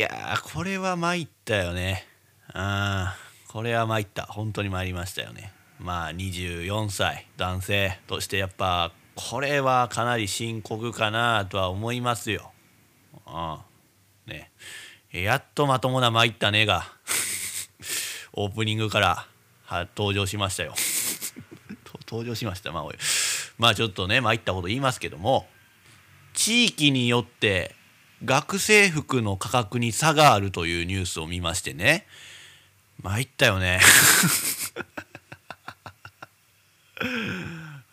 やーこれは参ったよね。あーこれは参った。本当に参りましたよね。まあ24歳男性としてやっぱこれはかなり深刻かなとは思いますよ。ああね。やっとまともな参ったねが オープニングからは登場しましたよ。登場しました。まあおい。まあちょっとね参ったこと言いますけども地域によって学生服の価格に差があるというニュースを見ましてね。参ったよね。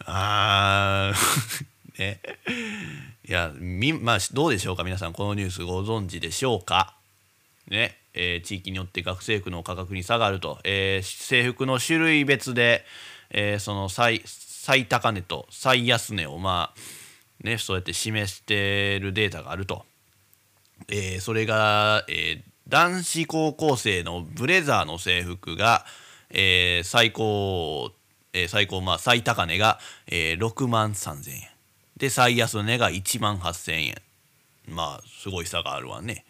あー。ね。いやみまあどうでしょうか？皆さんこのニュースご存知でしょうか？ね。えー地域によって学生服の価格に差があると、えー制服の種類別で、えーその最最高値と最安値をまあねそうやって示してるデータがあると、えーそれが、えー男子高校生のブレザーの制服が、えー最高、えー最高まあ最高値が、えー6万3,000円。で最安値が1万8,000円。まあすごい差があるわね。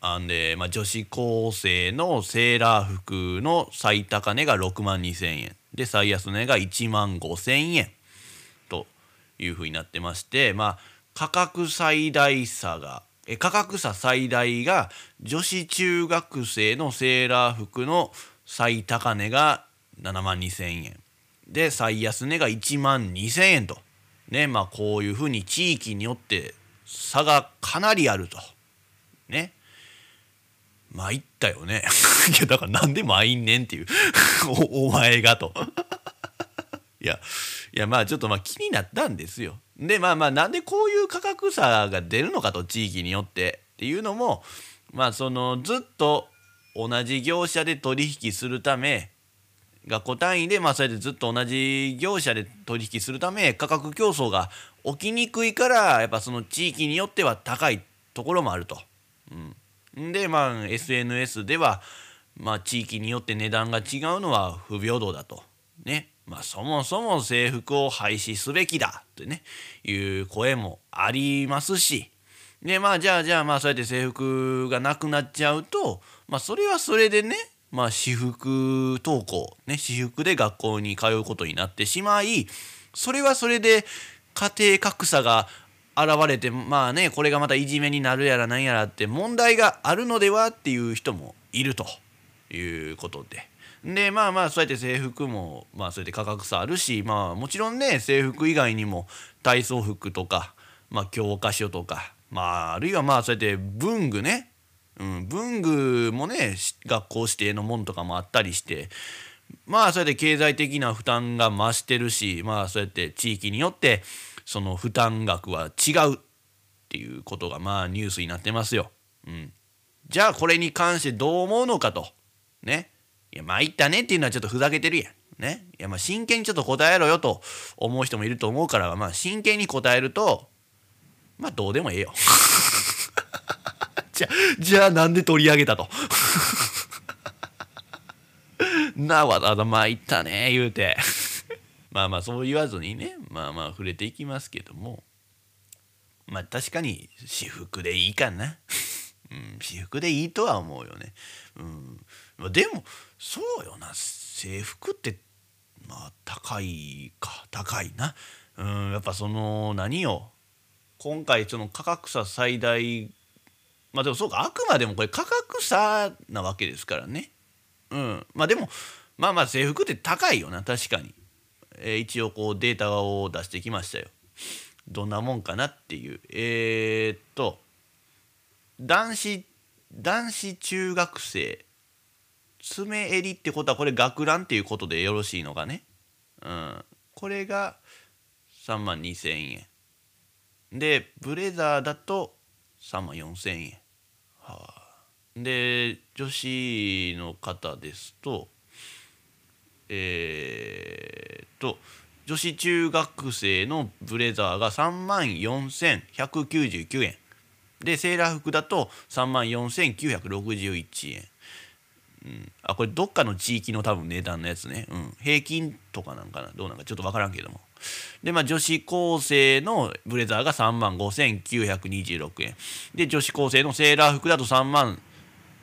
あんで、まあ、女子高生のセーラー服の最高値が6万2,000円。で最安値が1万5,000円。というふうになってましてまあ価格最大差が価格差最大が女子中学生のセーラー服の最高値が7万2,000円。で最安値が1万2,000円と。ねまあこういうふうに地域によって差がかなりあると。ね。参ったよね。いやだからなんで参んねんっていう。おお前がと。いやいやまあちょっとまあ気になったんですよ。でまあまあなんでこういう価格差が出るのかと地域によってっていうのもまあそのずっと同じ業者で取引するため学校単位でまあそれでずっと同じ業者で取引するため価格競争が起きにくいからやっぱその地域によっては高いところもあると。うん、でまあ SNS ではまあ地域によって値段が違うのは不平等だと。ね。まあそもそも制服を廃止すべきだってねいう声もありますし。でまあじゃあじゃあまあそうやって制服がなくなっちゃうとまあそれはそれでねまあ私服登校ね私服で学校に通うことになってしまいそれはそれで家庭格差が現れてまあねこれがまたいじめになるやらなんやらって問題があるのではっていう人もいるということで。でまあまあそうやって制服もまあそうやって価格差あるしまあもちろんね制服以外にも体操服とか、まあ、教科書とか、まあ、あるいはまあそうやって文具ね、うん、文具もね学校指定のもんとかもあったりしてまあそうやって経済的な負担が増してるしまあそうやって地域によってその負担額は違うっていうことがまあニュースになってますよ。うん、じゃあこれに関してどう思うのかと。ね。いや参ったねっていうのはちょっとふざけてるやん。ね、いやまあ真剣にちょっと答えろよと思う人もいると思うからまあ真剣に答えるとまあどうでもええよ。じゃじゃあなんで取り上げたと。なわざわざ参ったね言うて。まあまあそう言わずにねまあまあ触れていきますけどもまあ確かに私服でいいかな。うん、私服でいいとは思うよね。うん、でもそうよな制服ってまあ高いか高いな。うん、やっぱその何よ今回その価格差最大まあでもそうかあくまでもこれ価格差なわけですからね。うん、まあでもまあまあ制服って高いよな確かに。えー一応こうデータを出してきましたよ。どんなもんかなっていう。えーっと男子男子中学生爪襟ってことはこれ学ランっていうことでよろしいのかね？うん、これが3万2,000円。でブレザーだと3万4,000円。はあ、で女子の方ですとえーっと女子中学生のブレザーが3万4199円でセーラー服だと3万4961円、うん、あこれどっかの地域の多分値段のやつね、うん、平均とかなんかな。どうなんかちょっと分からんけども。でまあ女子高生のブレザーが3万5926円。で女子高生のセーラー服だと3万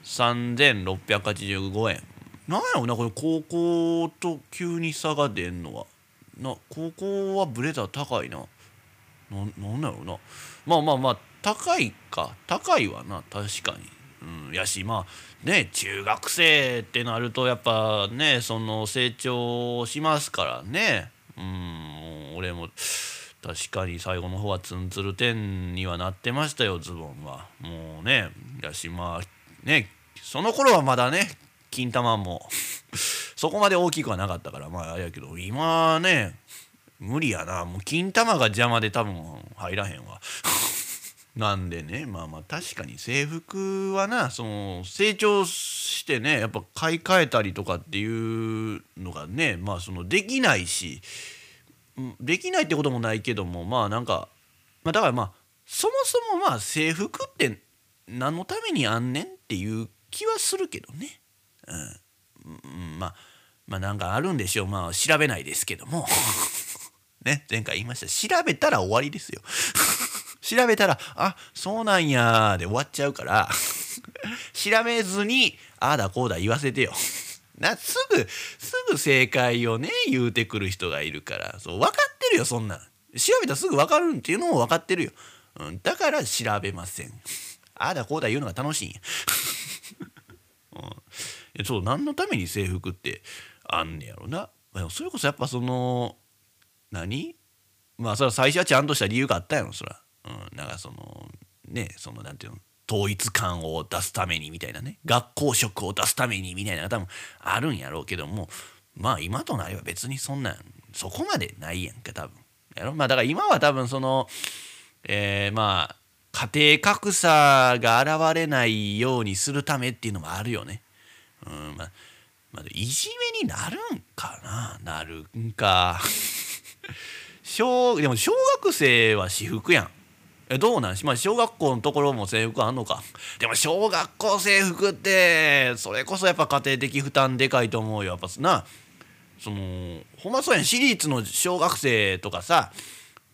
3685円。なんやろなこれ高校と急に差が出んのは。な高校はブレザー高いな。ななんだろうな。まあまあまあ高いか。高いわな確かに、うん、やしまあね中学生ってなるとやっぱねその成長しますからね。うん俺も確かに最後の方はツンツル点にはなってましたよズボンは。もうねやしまあねその頃はまだね金玉もそこまで大きくはなかったからまああれやけど今ね無理やな。もう金玉が邪魔で多分入らへんわ。なんでねまあまあ確かに制服はなその成長してねやっぱ買い替えたりとかっていうのがねまあそのできないしできないってこともないけどもまあなんか、まあ、だからまあそもそもまあ制服って何のためにあんねんっていう気はするけどね、うん、まあまあなんかあるんでしょう。まあ調べないですけども。ね前回言いました。調べたら終わりですよ。調べたらあそうなんやで終わっちゃうから 調べずにああだこうだ言わせてよ。なすぐすぐ正解をね言うてくる人がいるから。そう分かってるよそんなん。調べたらすぐ分かるんっていうのも分かってるよ、うん、だから調べません。ああだこうだ言うのが楽しいんや、うん、そう何のために制服ってあんねやろな。それこそやっぱその何？まあそれは最初はちゃんとした理由があったやろそら、うん、なんかそのねそのなんていうの統一感を出すためにみたいなね学校色を出すためにみたいな多分あるんやろうけどもまあ今となれば別にそんなんそこまでないやんか多分やろ？まあだから今は多分そのえー、まあ家庭格差が現れないようにするためっていうのもあるよね。うんまあ、まあ、いじめになるんかな？なるんか 小でも小学生は私服やん。えどうなん？しまあ小学校のところも制服あんのか？でも小学校制服ってそれこそやっぱ家庭的負担でかいと思うよ。やっぱなそのほんまそうやん。私立の小学生とかさ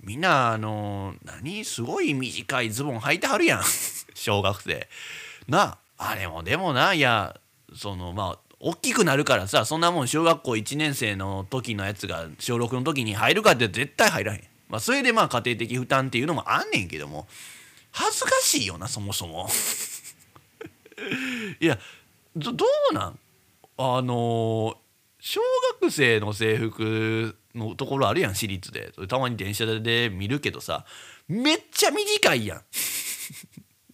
みんなあの何？すごい短いズボン履いてはるやん。小学生。なあれもでもないやそのまあ大きくなるからさそんなもん小学校1年生の時のやつが小6の時に入るかって絶対入らへん。まあ、それでまあ家庭的負担っていうのもあんねんけども恥ずかしいよなそもそも。いやどうなん？あの小学生の制服のところあるやん私立で。たまに電車で見るけどさめっちゃ短いやん。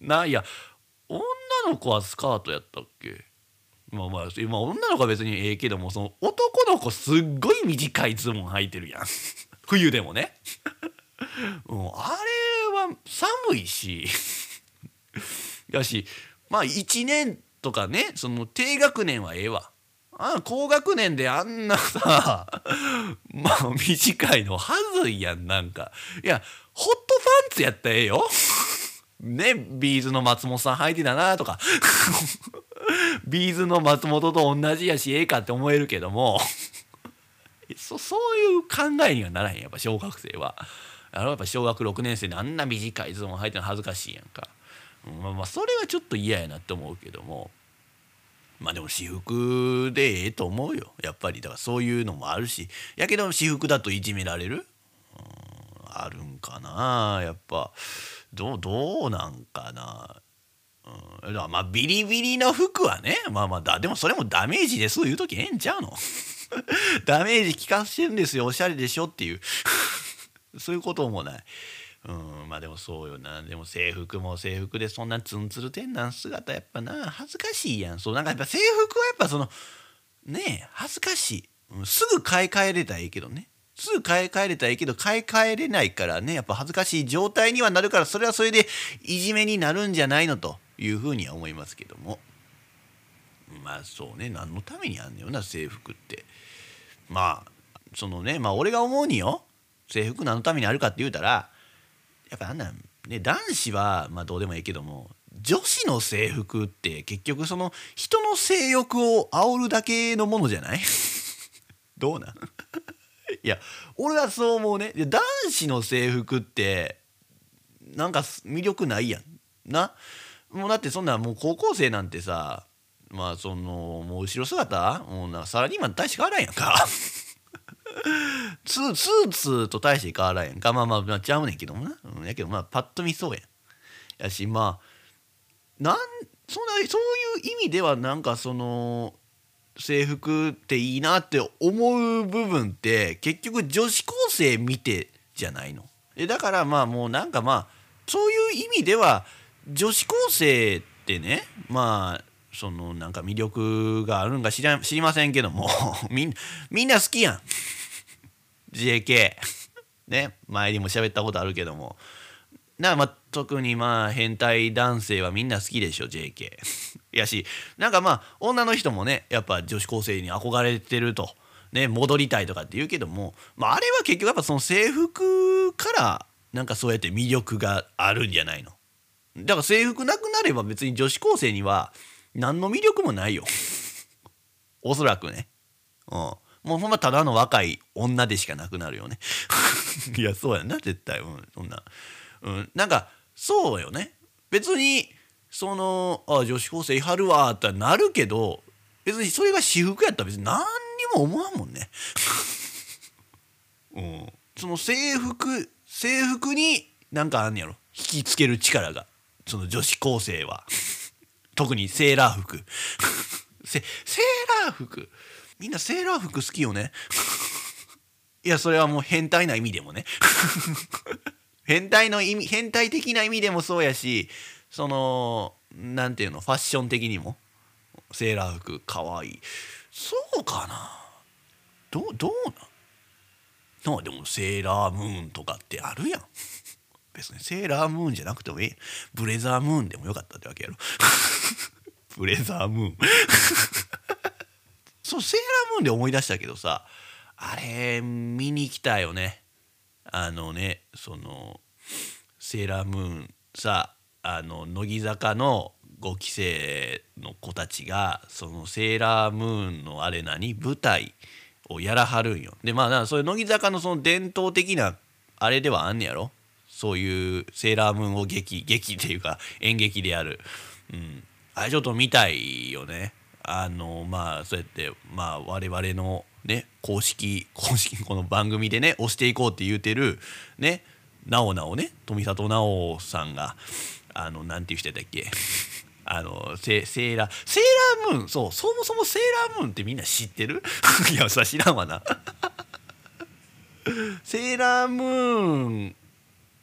ないや女の子はスカートやったっけ？まあまあ今女の子は別にええけどもその男の子すっごい短いズボン履いてるやん。冬でもね、う、あれは寒いし。やしまあ1年とかねその低学年はええわ。あ高学年であんなさ まあ短いのはずいやんなんか。いやホットパンツやったらええよ。ね B'z の松本さん履いてたなとか。 B'z の松本と同じやしええかって思えるけども。そそういう考えにはならへんやっぱ小学生は。あのやっぱ小学6年生であんな短いズボン履いてるの恥ずかしいやんか。まあ、まあそれはちょっと嫌やなって思うけども。まあでも私服でええと思うよ。やっぱり。だからそういうのもあるし。やけど私服だといじめられる、うん、あるんかな？やっぱ。どうどうなんかな？うん、まあビリビリの服はね。まあまあだでもそれもダメージです言う時ええんちゃうの？ダメージ効かしてるんですよおしゃれでしょっていう。そういうこともない。うんまあでもそうよな。でも制服も制服でそんなツンツル天なん姿やっぱな恥ずかしいやん。そうなんかやっぱ制服はやっぱそのねえ恥ずかしい、うん、すぐ買い替えれたらいいけどね。すぐ買い替えれたらいいけど買い替えれないからねやっぱ恥ずかしい状態にはなるからそれはそれでいじめになるんじゃないのというふうには思いますけども。まあそうね何のためにあんねよな制服って。まあそのねまあ俺が思うによ制服何のためにあるかって言うたらやっぱあんなんね男子はまあどうでもいいけども女子の制服って結局その人の性欲を煽るだけのものじゃない？どうなん？いや俺はそう思うね。男子の制服ってなんか魅力ないやん。な？もうだってそんなもう高校生なんてさまあそのもう後ろ姿？もうなサラリーマン大して変わらんやんか。スースーツと大して変わらんやんか。まあまあ、まあ、ちゃうねんけどもな、うん、やけどまあパッと見そうやん。やしまあなんそんなそういう意味ではなんかその制服っていいなって思う部分って結局女子高生見てじゃないの。だからまあもうなんかまあそういう意味では女子高生ってねまあそのなんか魅力があるんか知ら知りませんけども みんみんな好きやん。JK ね。前にも喋ったことあるけども。なまあ特にまあ変態男性はみんな好きでしょ JK やしなんかまあ女の人もねやっぱ女子高生に憧れてると。ね戻りたいとかって言うけども、まあ、あれは結局やっぱその制服からなんかそうやって魅力があるんじゃないの。だから制服なくなれば別に女子高生には何の魅力もないよ。おそらくね。うん。もうほんまただの若い女でしかなくなるよね。いやそうやな。絶対。うん。そんな。うん。なんかそうよね。別にそのあ女子高生いはるわってなるけど別にそれが私服やったら別に何にも思わんもんね。うん、その制服制服になんかあんねやろ。引きつける力が。その女子高生は。特にセーラー服。セセーラー服？みんなセーラー服好きよね。いやそれはもう変態な意味でもね。変態の意味変態的な意味でもそうやしそのなんていうの？ファッション的にも。セーラー服かわい。いそうかな？どどうなん？でもセーラームーンとかってあるやん。別にセーラームーンじゃなくてもいい。ブレザームーンでもよかったってわけやろ。ブレザームーン。そうセーラームーンで思い出したけどさあれ見に来たよね。あのねそのセーラームーンさあの乃木坂の5期生の子たちがそのセーラームーンのあれ何？舞台をやらはるんよ。でまあそういう乃木坂のその伝統的なあれではあんねやろ。そういうセーラームーンを劇劇っていうか演劇でやる。うん、あれちょっと見たいよね。あのまあそうやってまあ我々のね公式公式この番組でね押していこうって言うてるねなおなおね富里直央さんがあのなんていう人だっけ？あのセセーラーセーラームーンそうそもそもセーラームーンってみんな知ってる？いやそれ知らんわな セーラームーン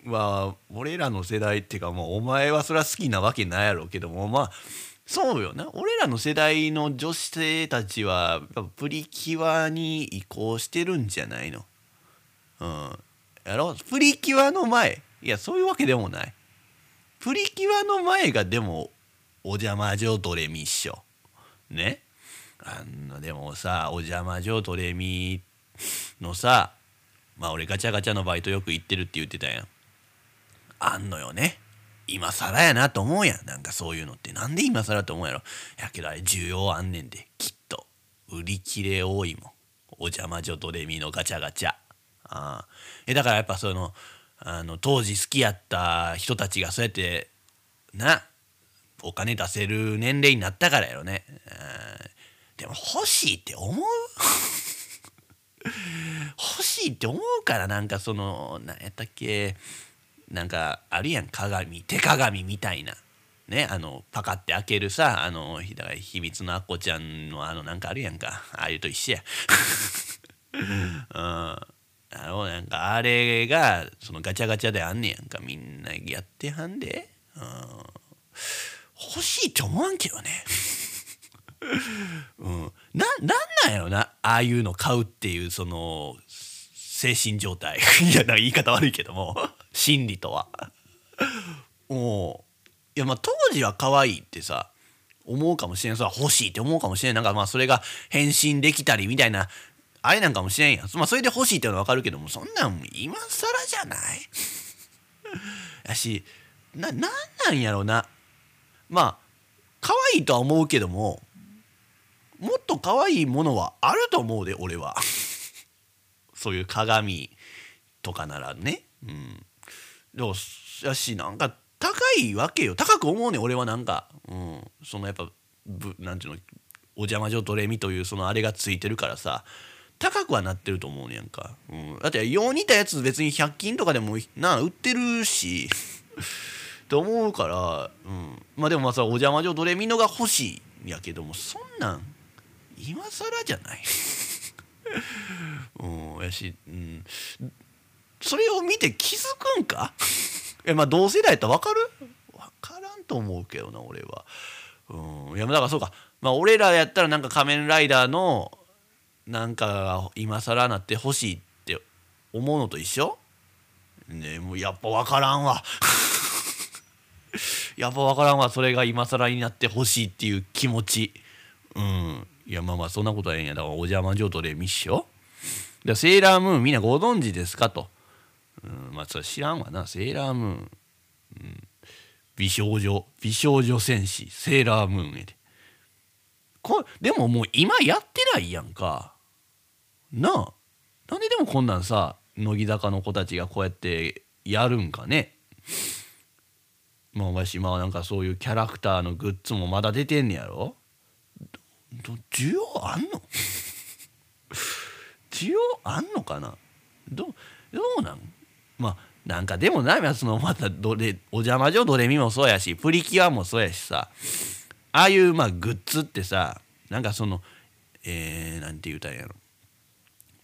は俺らの世代っていうかもうお前はそれは好きなわけないやろうけどもまあそうよな。俺らの世代の女性たちはプリキュアに移行してるんじゃないの？うん。やろ？プリキュアの前。いやそういうわけでもない。プリキュアの前がでもお邪魔女ドレミっしょ。ね？あのでもさお邪魔女ドレミのさまあ俺ガチャガチャのバイトよく行ってるって言ってたやん。あんのよね。今更やなと思うやん。なんかそういうのって。なんで今更と思うやろ。やけどあれ需要あんねんできっと。売り切れ多いもん。お邪魔女ドレミのガチャガチャ。ああ。えだからやっぱそのあの当時好きやった人たちがそうやってなお金出せる年齢になったからやろね、でも欲しいって思う？欲しいって思うからなんかその何やったっけ。なんかあるやん鏡手鏡みたいな。ねあのパカって開けるさあのだから秘密のアッコちゃんのあのなんかあるやんか。ああいうと一緒や。うん。あのなんかあれがそのガチャガチャであんねやんか。みんなやってはんで、うん、欲しいって思わんけどね。うん、ななんなんやろな。ああいうの買うっていうその精神状態。いやな言い方悪いけども。心理とは。もう。いやまあ当時は可愛いってさ思うかもしれん。それは欲しいって思うかもしれん。なんかまあそれが変身できたりみたいなあれなんかもしれんやん。まあ、それで欲しいっていうのはわかるけども、そんなん今更じゃない？やし、な、なんなんやろな。まあ、可愛いとは思うけども、もっと可愛いものはあると思うで、俺は。そういう鏡とかならね。うん。でもやしなんか高いわけよ。高く思うね俺はなんか、うん、そのやっぱぶなんていうのお邪魔女ドレミというそのあれがついてるからさ。高くはなってると思うねやんか、うん、だってよう似たやつ別に100均とかでもな売ってるし。と思うから、うん、まあでもまあさお邪魔女ドレミのが欲しいやけどもそんなん今更じゃない。うんやし、うん、それを見て気づくんか？えまあ同世代やったら分かる？分からんと思うけどな俺は。うん、いやだからそうか、まあ、俺らやったらなんか仮面ライダーのなんか今更なってほしいって思うのと一緒？ねもうやっぱ分からんわ。やっぱ分からんわ。それが今更になってほしいっていう気持ち。うん。いやまあまあそんなことはええんや。だからお邪魔女とレミッショでセーラームーンみんなご存知ですか？と、うん、まあそれ知らんわな。セーラームーン、うん、美少女。美少女戦士。セーラームーンやで。こでももう今やってないやんか。なあ。なんででもこんなんさ乃木坂の子たちがこうやってやるんかね。まあわしまあなんかそういうキャラクターのグッズもまだ出てんねやろ。需要あんの？需要あんのかな？どどうなん？まあなんかでもなそのまたどれお邪魔女ドレミもそうやしプリキュアもそうやしさ。ああいうまあグッズってさなんかそのえー、なんて言うたんやろ。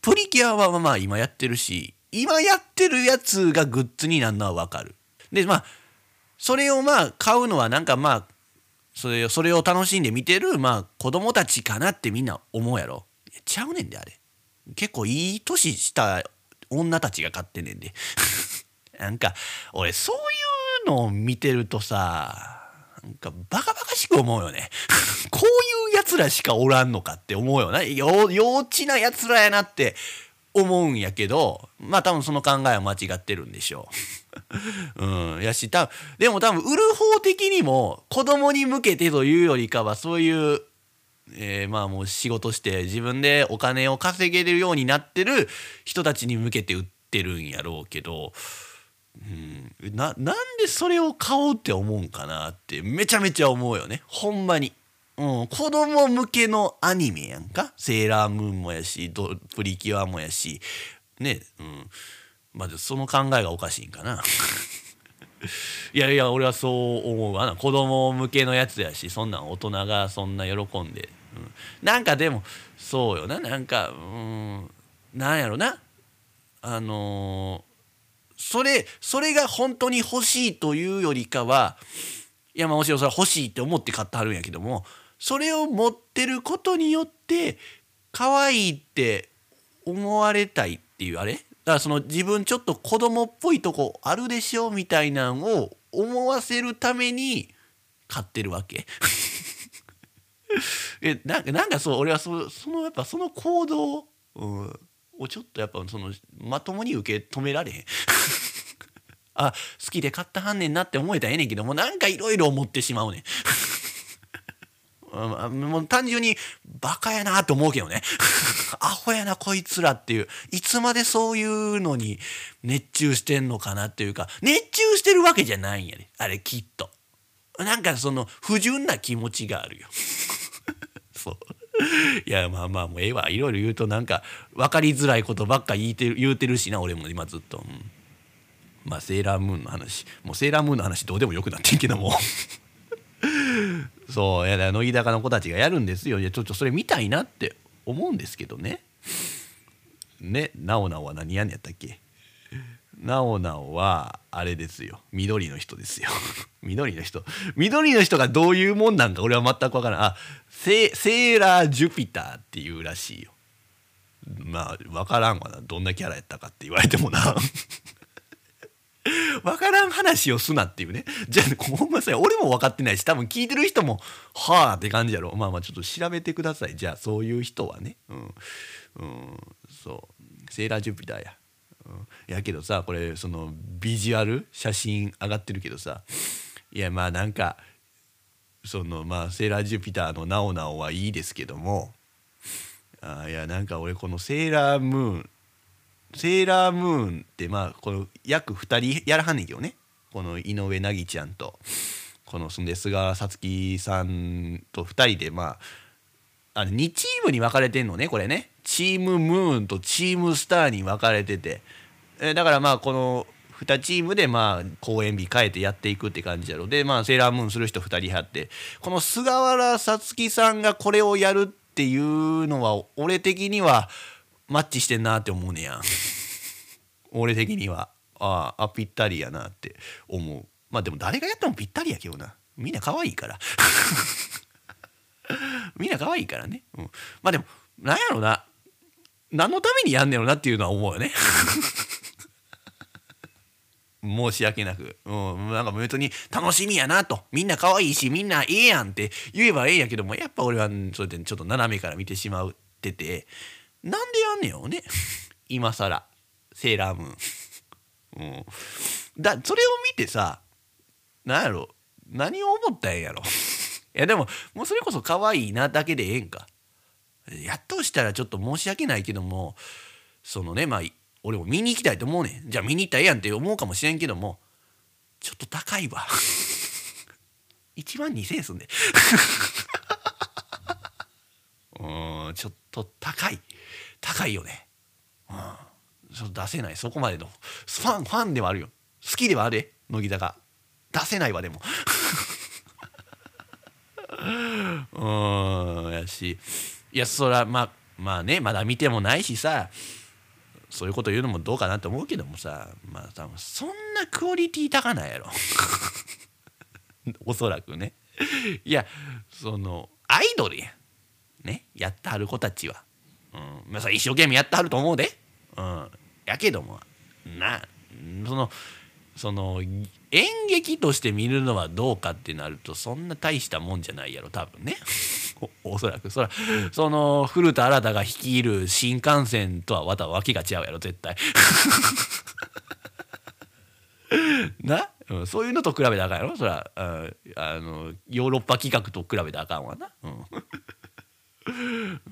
プリキュアはまあ今やってるし今やってるやつがグッズになるのはわかる。でまあそれをまあ買うのはなんかまあそれそれを楽しんで見てるまあ子供たちかなってみんな思うやろ。ちゃうねんであれ。結構いい年した女たちが買ってんねんで。なんか俺そういうのを見てるとさなんかバカバカしく思うよね。こういうやつらしかおらんのかって思うよな。幼稚なやつらやなって思うんやけどまあ多分その考えは間違ってるんでしょう。うん、やし多分でも多分売る方的にも子供に向けてというよりかはそういう、えー、まあもう仕事して自分でお金を稼げるようになってる人たちに向けて売ってるんやろうけど。うん、ななんでそれを買おうって思うんかなってめちゃめちゃ思うよね。ほんまに、うん、子供向けのアニメやんか？セーラームーンもやしドプリキュアもやし。ねうん。まずその考えがおかしいんかな。いやいや俺はそう思うわな。子供向けのやつやしそんなん大人がそんな喜んで、うん、なんかでもそうよな。なんかうんなんやろな。あのーそれそれが本当に欲しいというよりかはいやまあもちろんそれ欲しいって思って買ってはるんやけどもそれを持ってることによって可愛いって思われたいっていうあれ？からその自分ちょっと子供っぽいとこあるでしょみたいなんを思わせるために買ってるわけ。えなんかなんかそう俺はそそのやっぱその行動、をちょっとやっぱそのまともに受け止められへん。あ好きで買ったはんねんなって思えたらええねんけどもなんかいろいろ思ってしまうねん。もう単純にバカやなって思うけどね。アホやなこいつらっていう。いつまでそういうのに熱中してんのかなっていうか。熱中してるわけじゃないんやねあれきっと。なんかその不純な気持ちがあるよ。そう。いやまあまあもうええわ。いろいろ言うとなんか分かりづらいことばっか言うてる言うてるしな俺も。今ずっと、うん、まあセーラームーンの話。もうセーラームーンの話どうでもよくなってんけども。そうやだ乃木坂の子たちがやるんですよ。いやちょっとそれ見たいなって思うんですけどね。ねなおなおは何やんやったっけ？なおなおはあれですよ。緑の人ですよ。緑の人。緑の人がどういうもんなんか俺は全く分からん。あセセーラージュピターっていうらしいよ。まあ分からんわな。どんなキャラやったかって言われてもな。分からん話をすなっていうね。じゃあごめんなさい。俺も分かってないし多分聞いてる人もはあって感じやろ。まあまあちょっと調べてください。じゃあそういう人はね。うん、うん、そう。セーラージュピターや、うん、やけどさこれそのビジュアル写真上がってるけどさ。いやまあなんかそのまあセーラージュピターのなおなおはいいですけども。あいやなんか俺このセーラームーンセーラームーンってまあこの約2人やらはんねんけどね。この井上凪ちゃんとこのそんで菅さつきさんと2人でまああの2チームに分かれてんのねこれね。チームムーンとチームスターに分かれてて。えだからまあこの2チームでまあ公演日変えてやっていくって感じやろ。でまあセーラームーンする人2人やって。この菅原さつきさんがこれをやるっていうのは俺的にはマッチしてんなって思うねやん。俺的には。ああぴったりやなって思う。まあでも誰がやってもぴったりやけどな。みんな可愛いから。みんな可愛いからね、うん、まあでもなんやろな。何のためにやんねやろなっていうのは思うよね。申し訳なく、うん、なんか別に楽しみやなと。みんな可愛いしみんなええやんって言えばええんやけどもやっぱ俺はそれでちょっと斜めから見てしまっててなんでやんねやろね今更。セーラームーン。うん、だそれを見てさ何やろ。何を思ったんやろ。いやでももうそれこそ可愛いなだけでええんか。やっとしたらちょっと申し訳ないけどもそのねまあ俺も見に行きたいと思うねん。じゃあ見に行ったらええやんって思うかもしれんけどもちょっと高いわ。1万2,000円すんで。うんちょっと高い。高いよね。うん。ちょっと出せない。そこまでの。ファンファンではあるよ。好きではあれ乃木坂。出せないわでも。うん。やし。いやそらまあまあねまだ見てもないしさ。そういうこと言うのもどうかなと思うけどもさ。まあ多分そんなクオリティ高ないやろ。おそらくね。いやそのアイドルやね。やってはる子たちは、うん。まあ、一生懸命やってはると思うで、うん、やけどもなそのその演劇として見るのはどうかってなるとそんな大したもんじゃないやろ多分ね。おそらく。そらその古田新太が率いる新幹線とはまた訳が違うやろ絶対。な、うん、そういうのと比べたらあかんやろ。そらああのヨーロッパ企画と比べたらあかんわな、うん。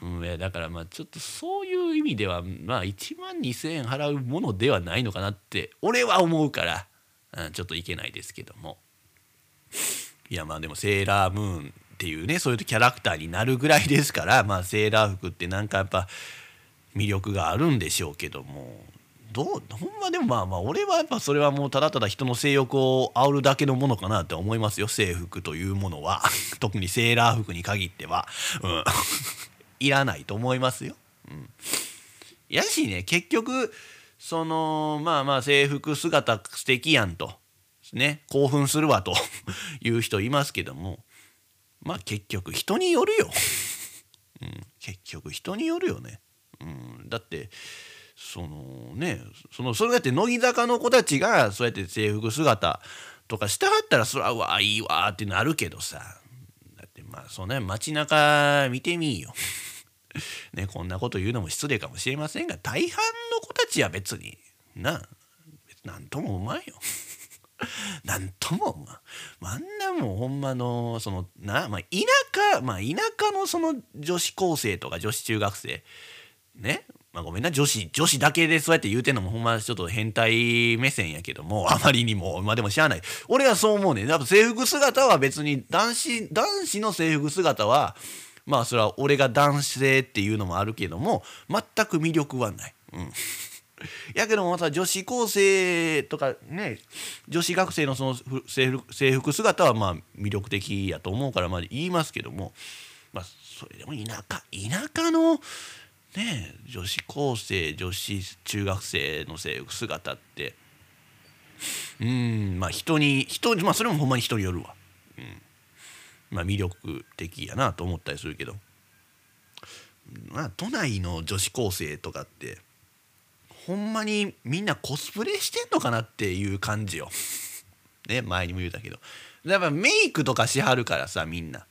うん、だからまあちょっとそういう意味ではまあ1万2,000円払うものではないのかなって俺は思うから、うん、ちょっといけないですけども。いやまあでもセーラームーンっていうねそういうキャラクターになるぐらいですからまあセーラー服ってなんかやっぱ魅力があるんでしょうけども。どうほんまでもまあまあ俺はやっぱそれはもうただただ人の性欲を煽るだけのものかなって思いますよ。制服というものは。特にセーラー服に限っては、うん、いらないと思いますよ。うん、やしね結局そのまあまあ制服姿素敵やんと。ね。興奮するわと。いう人いますけども。まあ結局人によるよ。うん、結局人によるよね。うん、だってそのねそのそれだって乃木坂の子たちがそうやって制服姿とかしてはったらそらうわいいわってなるけどさだってまあそんな街中見てみいよ。ねこんなこと言うのも失礼かもしれませんが大半の子たちは別にな何ともうまいよ。なんとも思う。あんなもんほんまのそのな、まあ、田舎まあ田舎のその女子高生とか女子中学生ねまあ、ごめんな女子女子だけでそうやって言うてんのもほんまちょっと変態目線やけども あまりにもまあでもしゃあない。俺はそう思うねやっぱ制服姿は別に男子男子の制服姿はまあそれは俺が男性っていうのもあるけども全く魅力はない。うん。やけどもまた女子高生とかね女子学生のその制服制服姿はまあ魅力的やと思うからまあ言いますけどもまあそれでも田舎田舎のね女子高生女子中学生の制服姿って。うんまあ人に人まあそれもほんまに人によるわ、うん、まあ魅力的やなと思ったりするけど。まあ都内の女子高生とかってほんまにみんなコスプレしてんのかなっていう感じよ。ね前にも言うたけど。やっぱメイクとかしはるからさみんな、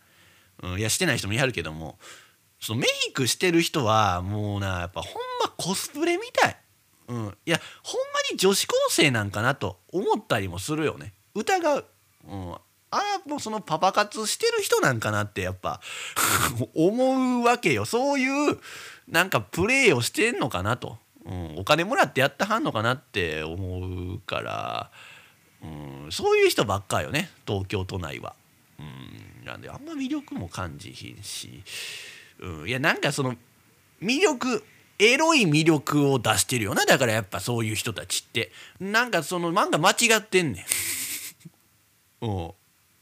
うん、いやしてない人もいはるけども。そのメイクしてる人はもうなやっぱほんまコスプレみたい、うん、いやほんまに女子高生なんかなと思ったりもするよね。疑う、うん、あもうそのパパ活してる人なんかなってやっぱ 思うわけよ。そういうなんかプレーをしてんのかなと、うん、お金もらってやってはんのかなって思うから、うん、そういう人ばっかよね。東京都内は。うん、なんであんま魅力も感じひんし、うん、いやなんかその魅力エロい魅力を出してるよな。だからやっぱそういう人たちって。なんかその漫画間違ってんねん。うん。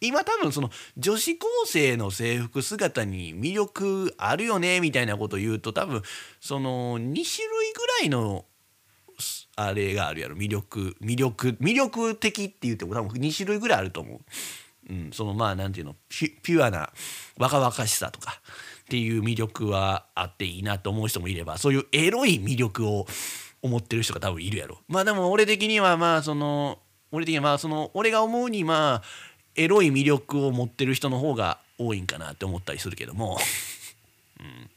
今多分その女子高生の制服姿に魅力あるよねみたいなこと言うと多分その2種類ぐらいのあれがあるやろ。魅力魅力魅力的って言っても多分2種類ぐらいあると思う。うん、そのまあなんていうのピュアな若々しさとか。っていう魅力はあっていいなと思う人もいればそういうエロい魅力を思ってる人が多分いるやろ。まあでも俺的にはまあその俺的にはまあその俺が思うにまあエロい魅力を持ってる人の方が多いんかなって思ったりするけども、うん、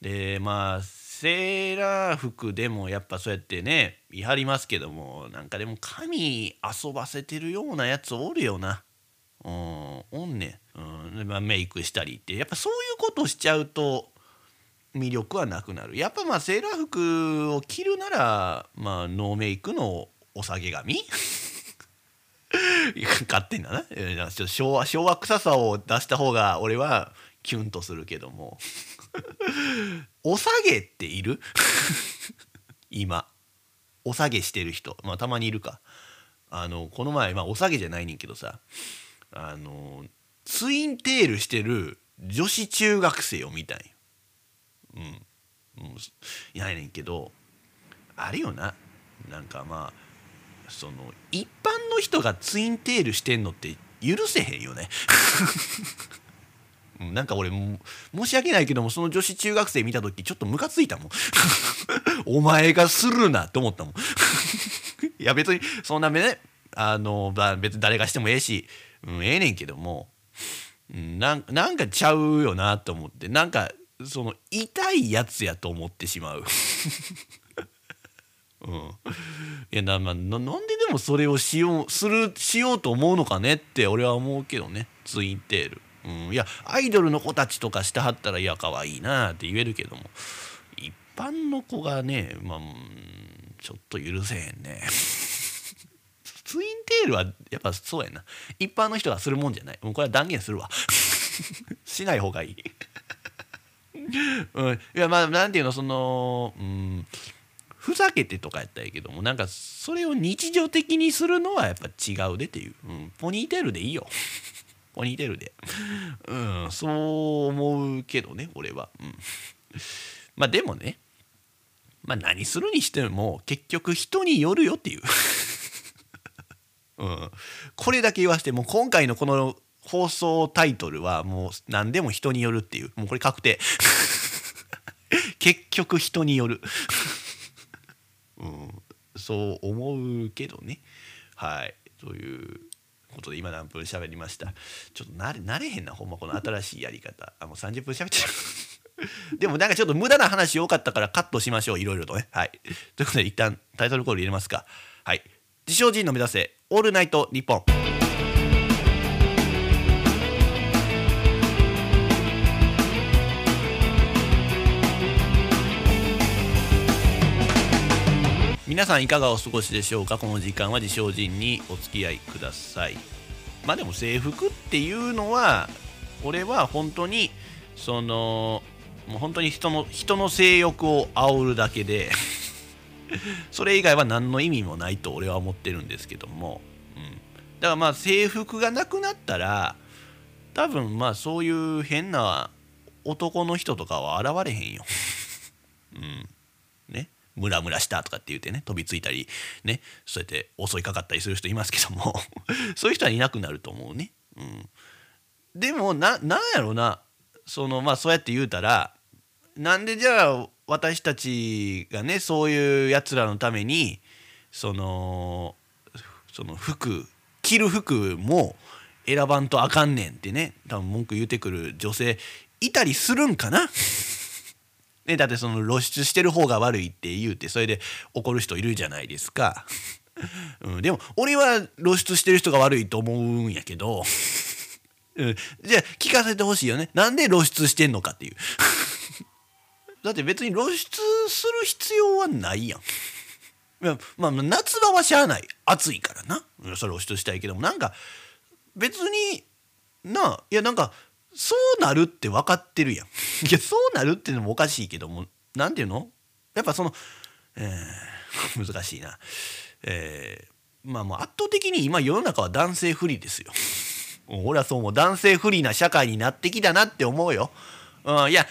でまあセーラー服でもやっぱそうやってね言い張りますけどもなんかでも髪遊ばせてるようなやつおるよな。うん、おんねん、うん。まあ、メイクしたりってやっぱそういうことしちゃうと魅力はなくなる。やっぱまあセーラー服を着るならまあノーメイクのお下げ髪？勝手にだな。昭和昭和臭さを出した方が俺はキュンとするけども。お下げっている？今。お下げしてる人。まあたまにいるか。あのこの前まあお下げじゃないねんけどさ。あのツインテールしてる女子中学生を見たん。うん。うん、いないねんけどあれよななんかまあその一般の人がツインテールしてんのって許せへんよね。なんか俺申し訳ないけどもその女子中学生見た時ちょっとムカついたもん お前がするなって思ったもん いや別にそんな目ねあの別に誰がしてもええしうん、ええねんけども、なんなんかちゃうよなと思ってなんかその痛いやつやと思ってしまう。うん、いやな,、まあ、なんででもそれをしようするしようと思うのかねって俺は思うけどねツインテール。うん、いやアイドルの子たちとかしてはったらいや可愛いなって言えるけども一般の子がね、まあ、ちょっと許せへんね。ツインテールはやっぱそうやな。一般の人がするもんじゃない。もうこれは断言するわ。しない方がいい。うん、いやまあなんていうのそのうん。ふざけてとかやったらいいけどもなんかそれを日常的にするのはやっぱ違うでっていう、うん、ポニーテールでいいよ。ポニーテールで。うん。そう思うけどね俺は。うん。まあでもね。まあ何するにしても結局人によるよっていう。うん、これだけ言わしてもう今回のこの放送タイトルはもう何でも人によるっていう。もうこれ確定。結局人による。うん、そう思うけどね。はい。ということで今何分喋りました？ちょっと慣れ慣れへんな。ほんまこの新しいやり方。あもう30分喋ってる。でもなんかちょっと無駄な話多かったからカットしましょう。いろいろとね。はい。ということで一旦タイトルコール入れますか。はい。自称人の目指せオールナイトニッポン。皆さんいかがお過ごしでしょうか？この時間は自称人にお付き合いください。まあでも制服っていうのは俺は本当にそのもう本当に人の人の性欲を煽るだけで。それ以外は何の意味もないと俺は思ってるんですけども、うん、だからまあ制服がなくなったら多分まあそういう変な男の人とかは現れへんよ。うん、ね。ムラムラしたとかって言ってね飛びついたりねそうやって襲いかかったりする人いますけども。そういう人はいなくなると思うね。うん、でもななんやろな。そのまあそうやって言うたらなんでじゃあ私たちがねそういうやつらのためにそのその服着る服も選ばんとあかんねんってね多分文句言うてくる女性いたりするんかな。ね、だってその露出してる方が悪いって言うてそれで怒る人いるじゃないですか、うん、でも俺は露出してる人が悪いと思うんやけど、うん、じゃあ聞かせてほしいよね。なんで露出してんのかっていう。だって別に露出する必要はないやん。いやまあ夏場はしゃあない。暑いからな。それ露出したいけども。なんか別にないやなんかそうなるって分かってるやん。いやそうなるっていうのもおかしいけども。何ていうの？やっぱその、えー、難しいな。えー、まあもう圧倒的に今世の中は男性不利ですよ。俺はそう思う。男性不利な社会になってきたなって思うよ、うん、いや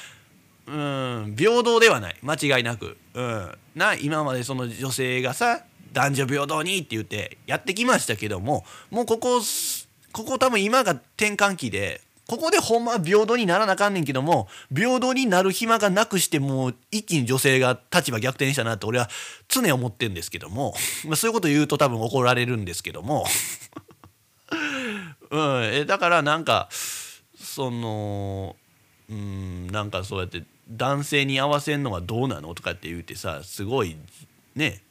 うん。平等ではない。間違いなく、うん、な今までその女性がさ男女平等にって言ってやってきましたけどももうここここ多分今が転換期でここでほんま平等にならなあかんねんけども平等になる暇がなくしてもう一気に女性が立場逆転したなって俺は常思ってんですけども、ま、そういうこと言うと多分怒られるんですけども、うん、えだからなんかそのうんなんかそうやって男性に合わせんのはどうなのとかって言うてさすごいね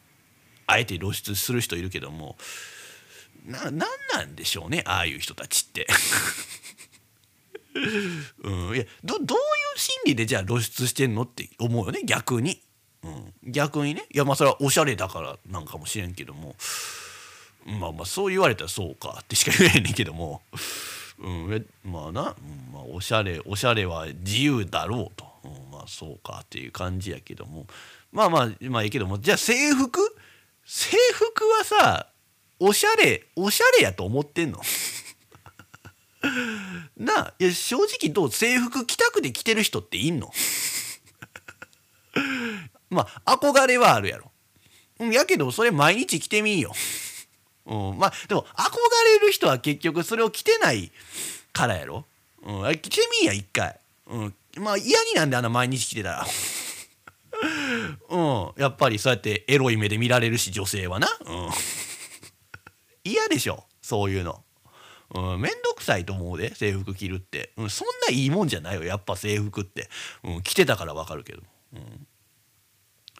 あえて露出する人いるけどもななんなんでしょうねああいう人たちって。うん、いやどどういう心理でじゃあ露出してんのって思うよね逆に、うん、逆にね。いやまあそれはおしゃれだからなんかもしれんけども。まあまあそう言われたらそうかってしか言えへんねんけども、うん、まあな、うんまあ、おしゃれおしゃれは自由だろうと、うん、まあそうかっていう感じやけども。まあまあまあいいけども。じゃあ制服？制服はさおしゃれおしゃれやと思ってんの？なあいや正直どう？制服着たくて着てる人っていんの？まあ憧れはあるやろ。やけどそれ毎日着てみんよ。うん、まあでも憧れる人は結局それを着てないからやろ。うん、着てみんや一回。うん、まあ嫌になんであんな毎日着てたら。うん、やっぱりそうやってエロい目で見られるし女性はな。うん、嫌でしょそういうの。うん、めんどくさいと思うで制服着るって、うん、そんないいもんじゃないよやっぱ制服って、うん、着てたからわかるけど、うん、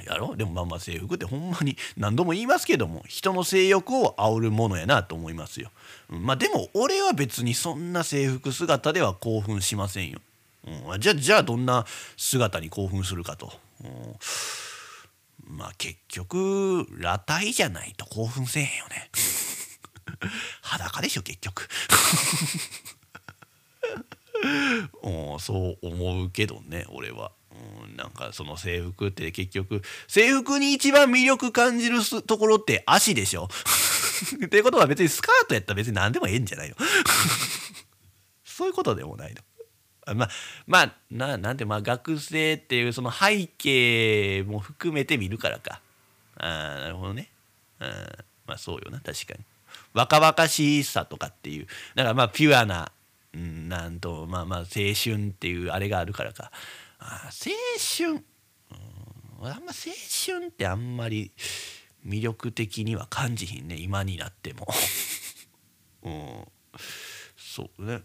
やろ？でもまあまあ制服ってほんまに何度も言いますけども人の性欲を煽るものやなと思いますよ、まあでも俺は別にそんな制服姿では興奮しませんよ、うん、じゃあじゃあどんな姿に興奮するかと、うん、まあ結局裸体じゃないと興奮せえへんよね。裸でしょ結局。お そう思うけどね俺は。うん、なんかその制服って結局制服に一番魅力感じるところって足でしょ？っていうことは別にスカートやったら別に何でもええんじゃないの？そういうことでもないの。まあまあななんてまあ学生っていうその背景も含めて見るからか。ああなるほどね。あまあそうよな確かに。若々しさとかっていうだからまあピュアな、うん、なんとまあまあ青春っていうあれがあるからかあ青春、うん、あんま青春ってあんまり魅力的には感じひんね。今になっても。うん、そうね。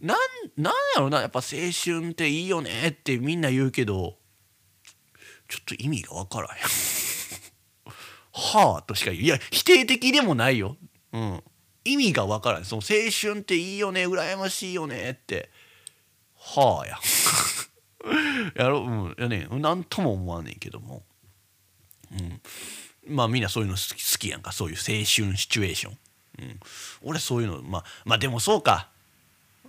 なんなんやろな。やっぱ青春っていいよねってみんな言うけどちょっと意味が分からへん。はあとしか言う。いや否定的でもないよ。うん、意味がわからないその青春っていいよね。羨ましいよねって。はあや。やろう。ん。やね何とも思わねえけども、うん、まあみんなそういうの好き好きやんか。そういう青春シチュエーション、うん、俺そういうのまあまあでもそうか、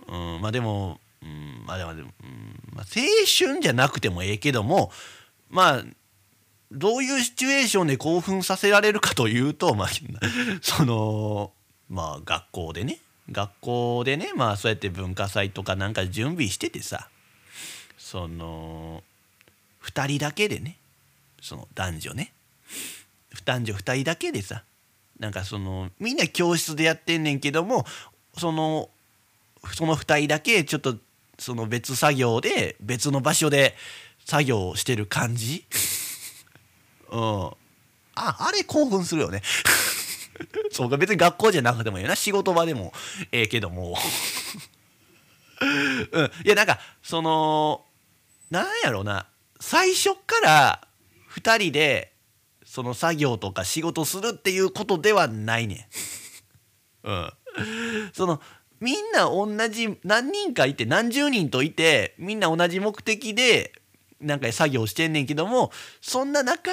うん、まあでも、うん、まあでも、うん。まあ、青春じゃなくてもええけどもまあどういうシチュエーションで興奮させられるかというと、まあ、そのまあ学校でね。学校でね。まあそうやって文化祭とかなんか準備しててさ。その2人だけでね。その男女ね。男女2人だけでさなんかそのみんな教室でやってんねんけどもそのその2人だけちょっとその別作業で別の場所で作業してる感じ。うん。ああれ興奮するよね。そうか別に学校じゃなくてもいいよな。仕事場でもええけども。うん。いやなんかそのなんやろな最初から2人でその作業とか仕事するっていうことではないねん。うん。そのみんな同じ何人かいて何十人といてみんな同じ目的でなんか作業してんねんけどもそんな中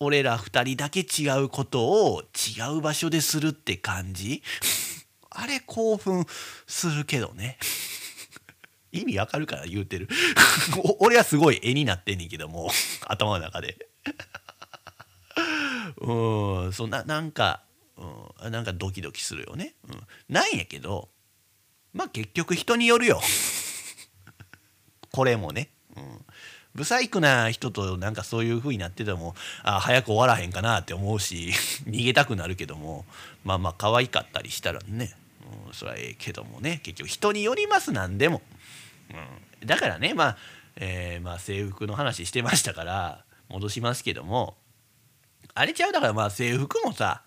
俺ら2人だけ違うことを違う場所でするって感じ？あれ興奮するけどね意味わかるから言うてる。俺はすごい絵になってんねんけども 頭の中で。うんそんななんか、うん、なんかドキドキするよね、うん、なんやけどまあ結局人によるよ。これもね、うん、ブサイクな人となんかそういう風になっててもあ早く終わらへんかなって思うし逃げたくなるけどもまあまあ可愛かったりしたらね、うん、それはええけどもね。結局人によりますなんでも、うん、だからねまあ、えー、まあ制服の話してましたから戻しますけどもあれちゃう？だからまあ制服もさ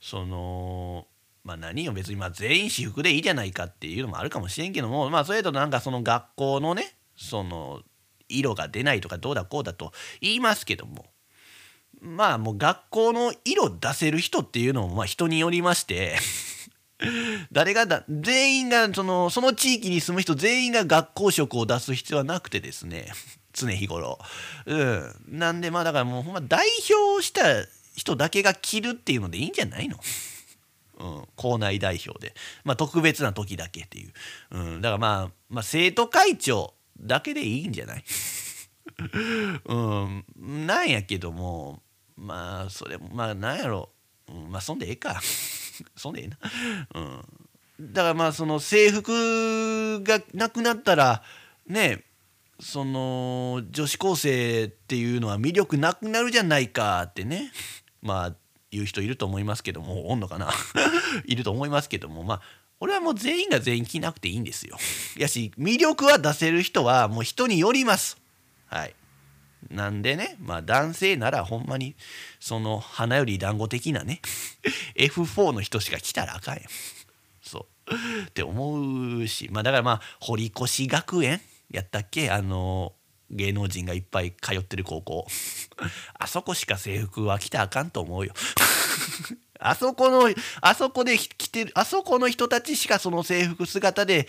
そのまあ何よ別にまあ全員私服でいいじゃないかっていうのもあるかもしれんけどもまあそれとなんかその学校のねその色が出ないとかどうだこうだと言いますけどもまあもう学校の色出せる人っていうのもまあ人によりまして 誰がだ全員がそのその地域に住む人全員が学校色を出す必要はなくてですね。常日頃。うん。なんでまあだからもうほんま代表した人だけが着るっていうのでいいんじゃないの？うん、校内代表で、まあ、特別な時だけっていう、うん、だからまあ、まあ、生徒会長だけでいいんじゃない？うん。なんやけどもまあそれまあなんやろ、うん、まあそんでええか。そんでええなうんだからまあその制服がなくなったらねその女子高生っていうのは魅力なくなるじゃないかってねまあ言う人いると思いますけどもおんのかな？いると思いますけどもまあ俺はもう全員が全員着なくていいんですよ。やし魅力は出せる人はもう人によります。はい。なんでね、まあ男性ならほんまにその花より団子的なね F4 の人しか来たらあかんよ。そう。って思うし。まあだからまあ堀越学園やったっけ？あの芸能人がいっぱい通ってる高校。あそこしか制服は着たらあかんと思うよ。あそこのあそこで着てるあそこの人たちしかその制服姿で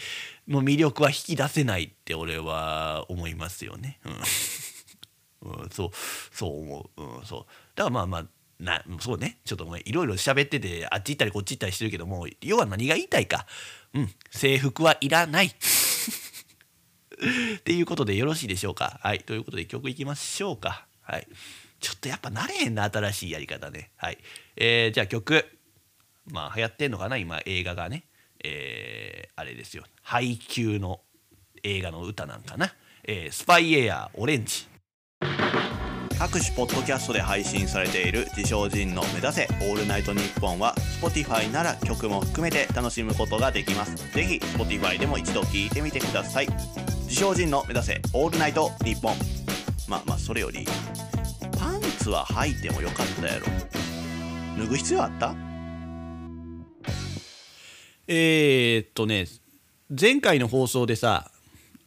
の魅力は引き出せないって俺は思いますよね。うん、うん、そうそう思う、うん、そうだからまあまあなそうねちょっといろいろ喋っててあっち行ったりこっち行ったりしてるけども要は何が言いたいか、うん、制服はいらない。っていうことでよろしいでしょうか。はい。ということで曲いきましょうか。はい。ちょっとやっぱ慣れへんな、新しいやり方ね。はい。えー、じゃあ曲。まあ流行ってんのかな、今映画がね。えー、あれですよ。配給の映画の歌なんかな。えー、スパイエアオレンジ。各種ポッドキャストで配信されている自称人の目指せオールナイトニッポンは Spotify なら曲も含めて楽しむことができます。ぜひ Spotify でも一度聴いてみてください。自称人の目指せオールナイトニッポン。まあまあそれよりパンツは履いてもよかったやろ。脱ぐ必要あった？えー、っとね前回の放送でさ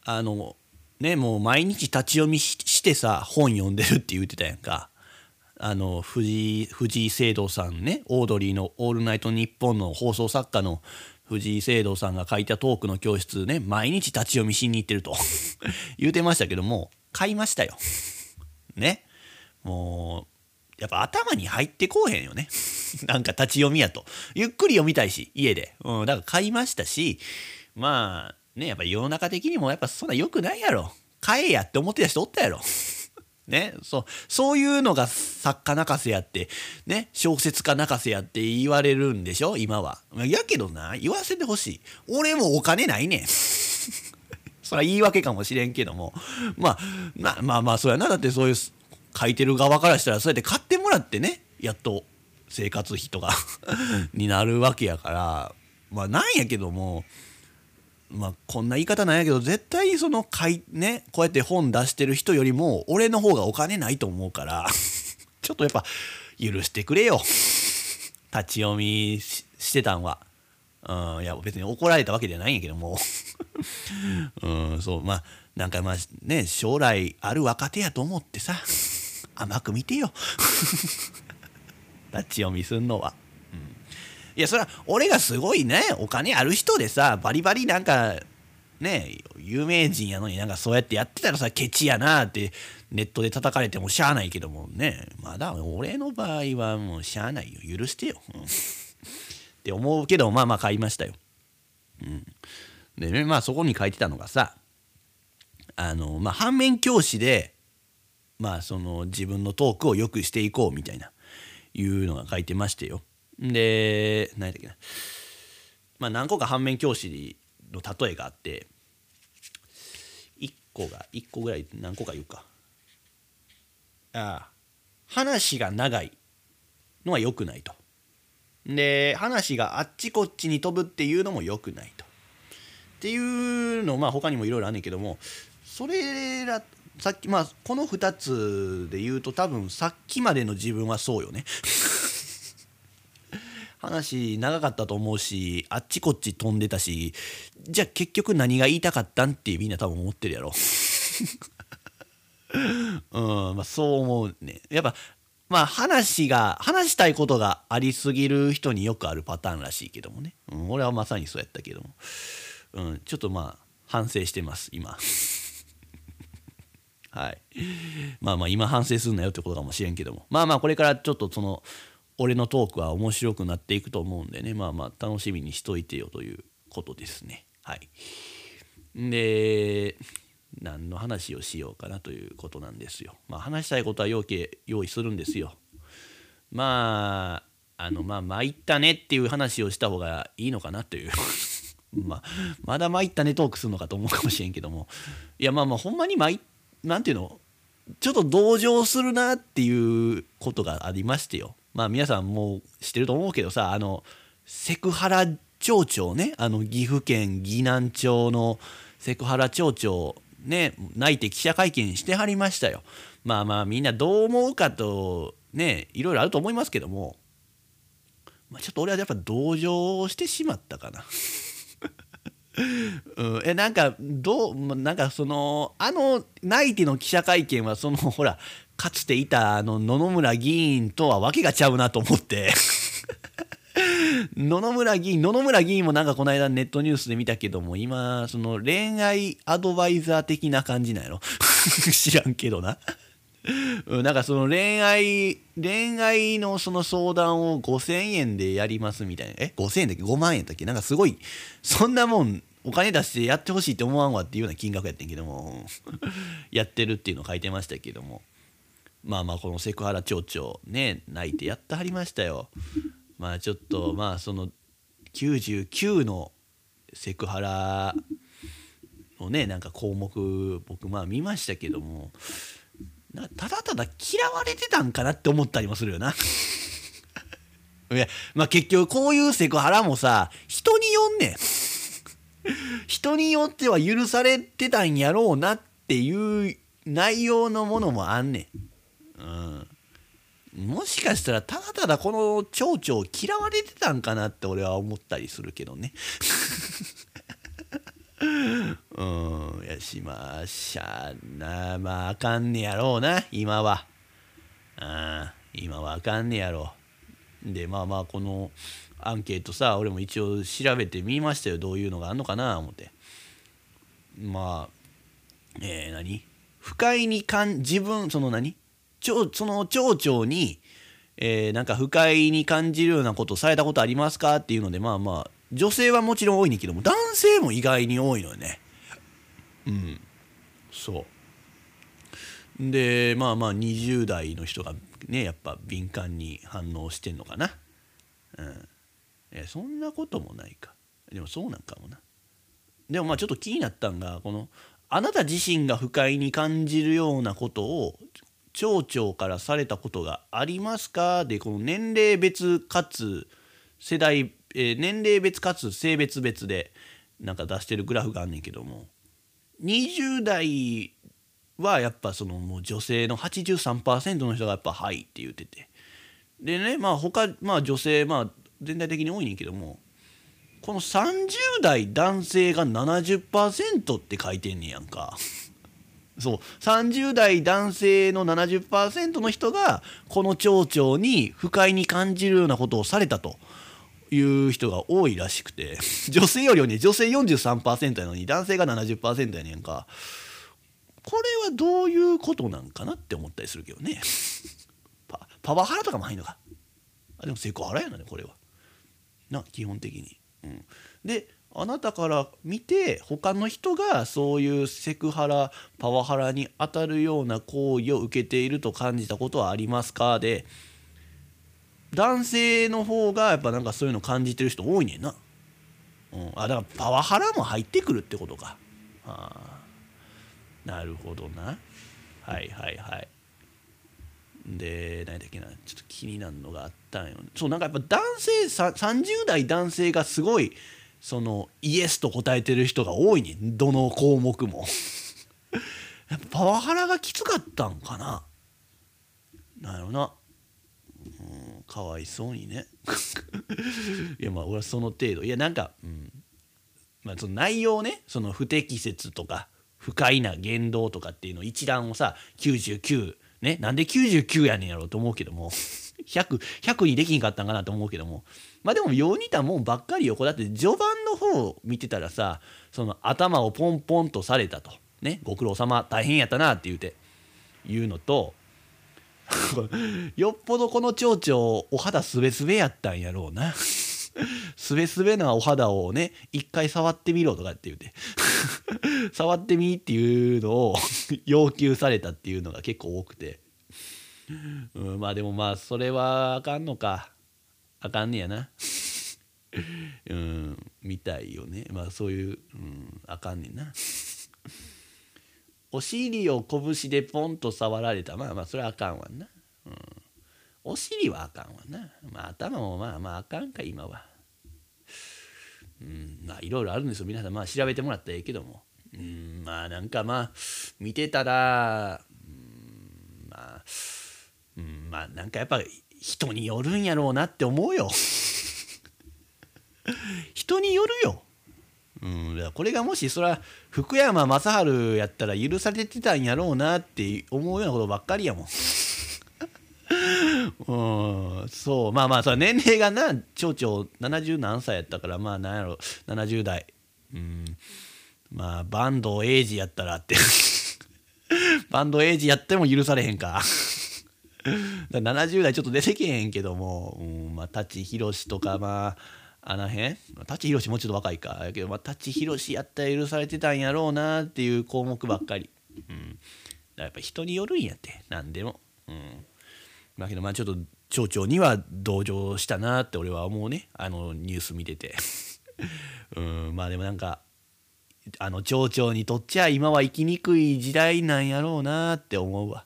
あのねもう毎日立ち読みしてさ本読んでるって言ってたやんかあの藤井藤井聖堂さんねオードリーの「オールナイトニッポン」の放送作家の藤井聖堂さんが書いたトークの教室ね毎日立ち読みしに行ってると 言うてましたけども買いましたよ。ねもうやっぱ頭に入ってこうへんよね。なんか立ち読みやと。ゆっくり読みたいし家で。うん、だから買いましたしまあねやっぱ世の中的にもやっぱそんな良くないやろ。買えやって思ってた人おったやろ。ね、そうそういうのが作家泣かせやってね小説家泣かせやって言われるんでしょ今は。やけどな言わせてほしい。俺もお金ないねん。それは言い訳かもしれんけども。まあまあまあまあそうやな。だってそういう書いてる側からしたらそうやって買ってもらってねやっと生活費とか になるわけやから。まあなんやけどもまあこんな言い方なんやけど絶対そのかいねこうやって本出してる人よりも俺の方がお金ないと思うから ちょっとやっぱ許してくれよ立ち読みしてたんは。うん、いや別に怒られたわけじゃないんやけども うんそうまあなんかまあね将来ある若手やと思ってさ甘く見てよ 立ち読みすんのは。いやそれは俺がすごいねお金ある人でさバリバリなんかね有名人やのになんかそうやってやってたらさケチやなってネットで叩かれてもしゃあないけどもね。まだ俺の場合はもうしゃあないよ。許してよ、うん、って思うけどまあまあ買いましたよ、うん、でねまあそこに書いてたのがさあのまあ反面教師でまあその自分のトークを良くしていこうみたいないうのが書いてましてよ。で何だっけな。まあ何個か反面教師の例えがあって1個が1個ぐらい何個か言うか。ああ話が長いのは良くないと。で話があっちこっちに飛ぶっていうのも良くないと。っていうのまあ他にもいろいろあんねんけどもそれらさっきまあこの2つで言うと多分さっきまでの自分はそうよね。話長かったと思うしあっちこっち飛んでたしじゃあ結局何が言いたかったんってみんな多分思ってるやろ。うんまあそう思うね。やっぱまあ話が話したいことがありすぎる人によくあるパターンらしいけどもね、うん、俺はまさにそうやったけども、うん、ちょっとまあ反省してます今。はい。まあまあ今反省すんなよってことかもしれんけども。まあまあこれからちょっとその俺のトークは面白くなっていくと思うんでね。まあまあ楽しみにしといてよということですね。はい。で何の話をしようかなということなんですよ。まあ話したいことは要件用意するんですよ。まああのまあ参ったねっていう話をした方がいいのかなという。まあまだ参ったねトークするのかと思うかもしれんけども。いやまあまあほんまに参なんていうの？ちょっと同情するなっていうことがありましてよ。まあ皆さんもう知ってると思うけどさあのセクハラ町長ねあの岐阜県岐南町のセクハラ町長ね泣いて記者会見してはりましたよ。まあまあみんなどう思うかとねいろいろあると思いますけども、まあ、ちょっと俺はやっぱ同情してしまったかな。うん、えなんかどうなんかそのあの内定の記者会見はそのほらかつていたあの野々村議員とは訳がちゃうなと思って。野々村議員野々村議員もなんかこの間ネットニュースで見たけども今その恋愛アドバイザー的な感じなんやろ。知らんけどな。なんかその恋愛恋愛のその相談を5000円でやりますみたいな。え？5000円だっけ？5万円だっけ？なんかすごいそんなもんお金出してやってほしいって思わんわっていうような金額やってんけども。やってるっていうの書いてましたけども。まあまあこのセクハラ町長ね泣いてやってはりましたよ。まあちょっとまあその99のセクハラのねなんか項目僕まあ見ましたけどもただただ嫌われてたんかなって思ったりもするよな。いやまあ結局こういうセクハラもさ人によんねん。人によっては許されてたんやろうなっていう内容のものもあんねん。うん、もしかしたらただただこの蝶々嫌われてたんかなって俺は思ったりするけどね。うん。やしましゃな。まああかんねやろうな今は。あ今はあかんねやろう。でまあまあこのアンケートさ俺も一応調べてみましたよ。どういうのがあんのかな思って。まあえー、何？不快に感自分その何？その町長に、えー、なんか不快に感じるようなことされたことありますかっていうのでまあまあ女性はもちろん多いねんけども男性も意外に多いのよね。うん。そう。でまあまあ20代の人がねやっぱ敏感に反応してんのかな。うん。えそんなこともないか。でもそうなんかもな。でもまあちょっと気になったんがこのあなた自身が不快に感じるようなことを町長からされたことがありますか？でこの年齢別かつ世代、えー、年齢別かつ性別別でなんか出してるグラフがあんねんけども。20代はやっぱそのもう女性の83%の人がやっぱ「はい」って言ってて。でねまあ他まあ女性まあ全体的に多いねんけども。この30代男性が70%って書いてんねやんか。そう。30代男性の70%の人がこの町長に不快に感じるようなことをされたという人が多いらしくて 女性よりはね女性43%やのに男性が70%やねんか。これはどういうことなんかなって思ったりするけどね。パパワハラとかも入んのか。あでもセクハラやなねこれは。な基本的に、うん、であなたから見て他の人がそういうセクハラパワハラに当たるような行為を受けていると感じたことはありますか？で男性の方がやっぱなんかそういうの感じてる人多いねんな、うん、あだからパワハラも入ってくるってことか。はあなるほどな。はいはいはい。で何だっけな。ちょっと気になるのがあったんよ、ね、そうなんかやっぱ男性30代男性がすごいそのイエスと答えてる人が多いね。どの項目も。やっぱパワハラがきつかったんかな。なるな。うんかわいそうにね。いやまあ俺はその程度。いやなんか、うん。まあ、その内容ね。その不適切とか不快な言動とかっていうの一覧をさ99ねなんで99やねんやろうと思うけども 100, 100にできんかったんかなと思うけども。まあでもよう似たもんばっかり横だって序盤の方を見てたらさその頭をポンポンとされたと。ねご苦労様大変やったなって言うて言うのと よっぽどこの蝶々お肌すべすべやったんやろうな。すべすべなお肌をね一回触ってみろとかって言うて。触ってみっていうのを 要求されたっていうのが結構多くて、うん、まあでもまあそれはあかんのか。あかんねやな。うんみたいよね。まあそういう、うん、あかんねんな。お尻を拳でポンと触られた。まあまあそれはあかんわな、うん、お尻はあかんわな。まあ頭もまあまああかんか今は。うんまあいろいろあるんですよ。皆さんまあ調べてもらったらええけども。うんまあなんかまあ見てたらうんまあうんまあなんかやっぱ人によるんやろうなって思うよ。人によるよ。うん、これがもしそれは福山雅治やったら許されてたんやろうなって思うようなことばっかりやもん。うん、そう。まあまあそ年齢がな町長70何歳やったからまあなんやろ。70代。うん。まあバンドエイジやったらって。バンドエイジやっても許されへんか。だ70代ちょっと出てけへんけども、うん。まあ、舘ひろしとかまああの辺。舘ひろしもうちょっと若いか。やけど、まあ、舘ひろしやったら許されてたんやろうなっていう項目ばっかり、うん、だやっぱ人によるんやって何でも、うん、だけどまあちょっと町長には同情したなって俺は思うね。あのニュース見てて。うんまあでもなんかあの町長にとっちゃ今は生きにくい時代なんやろうなって思うわ。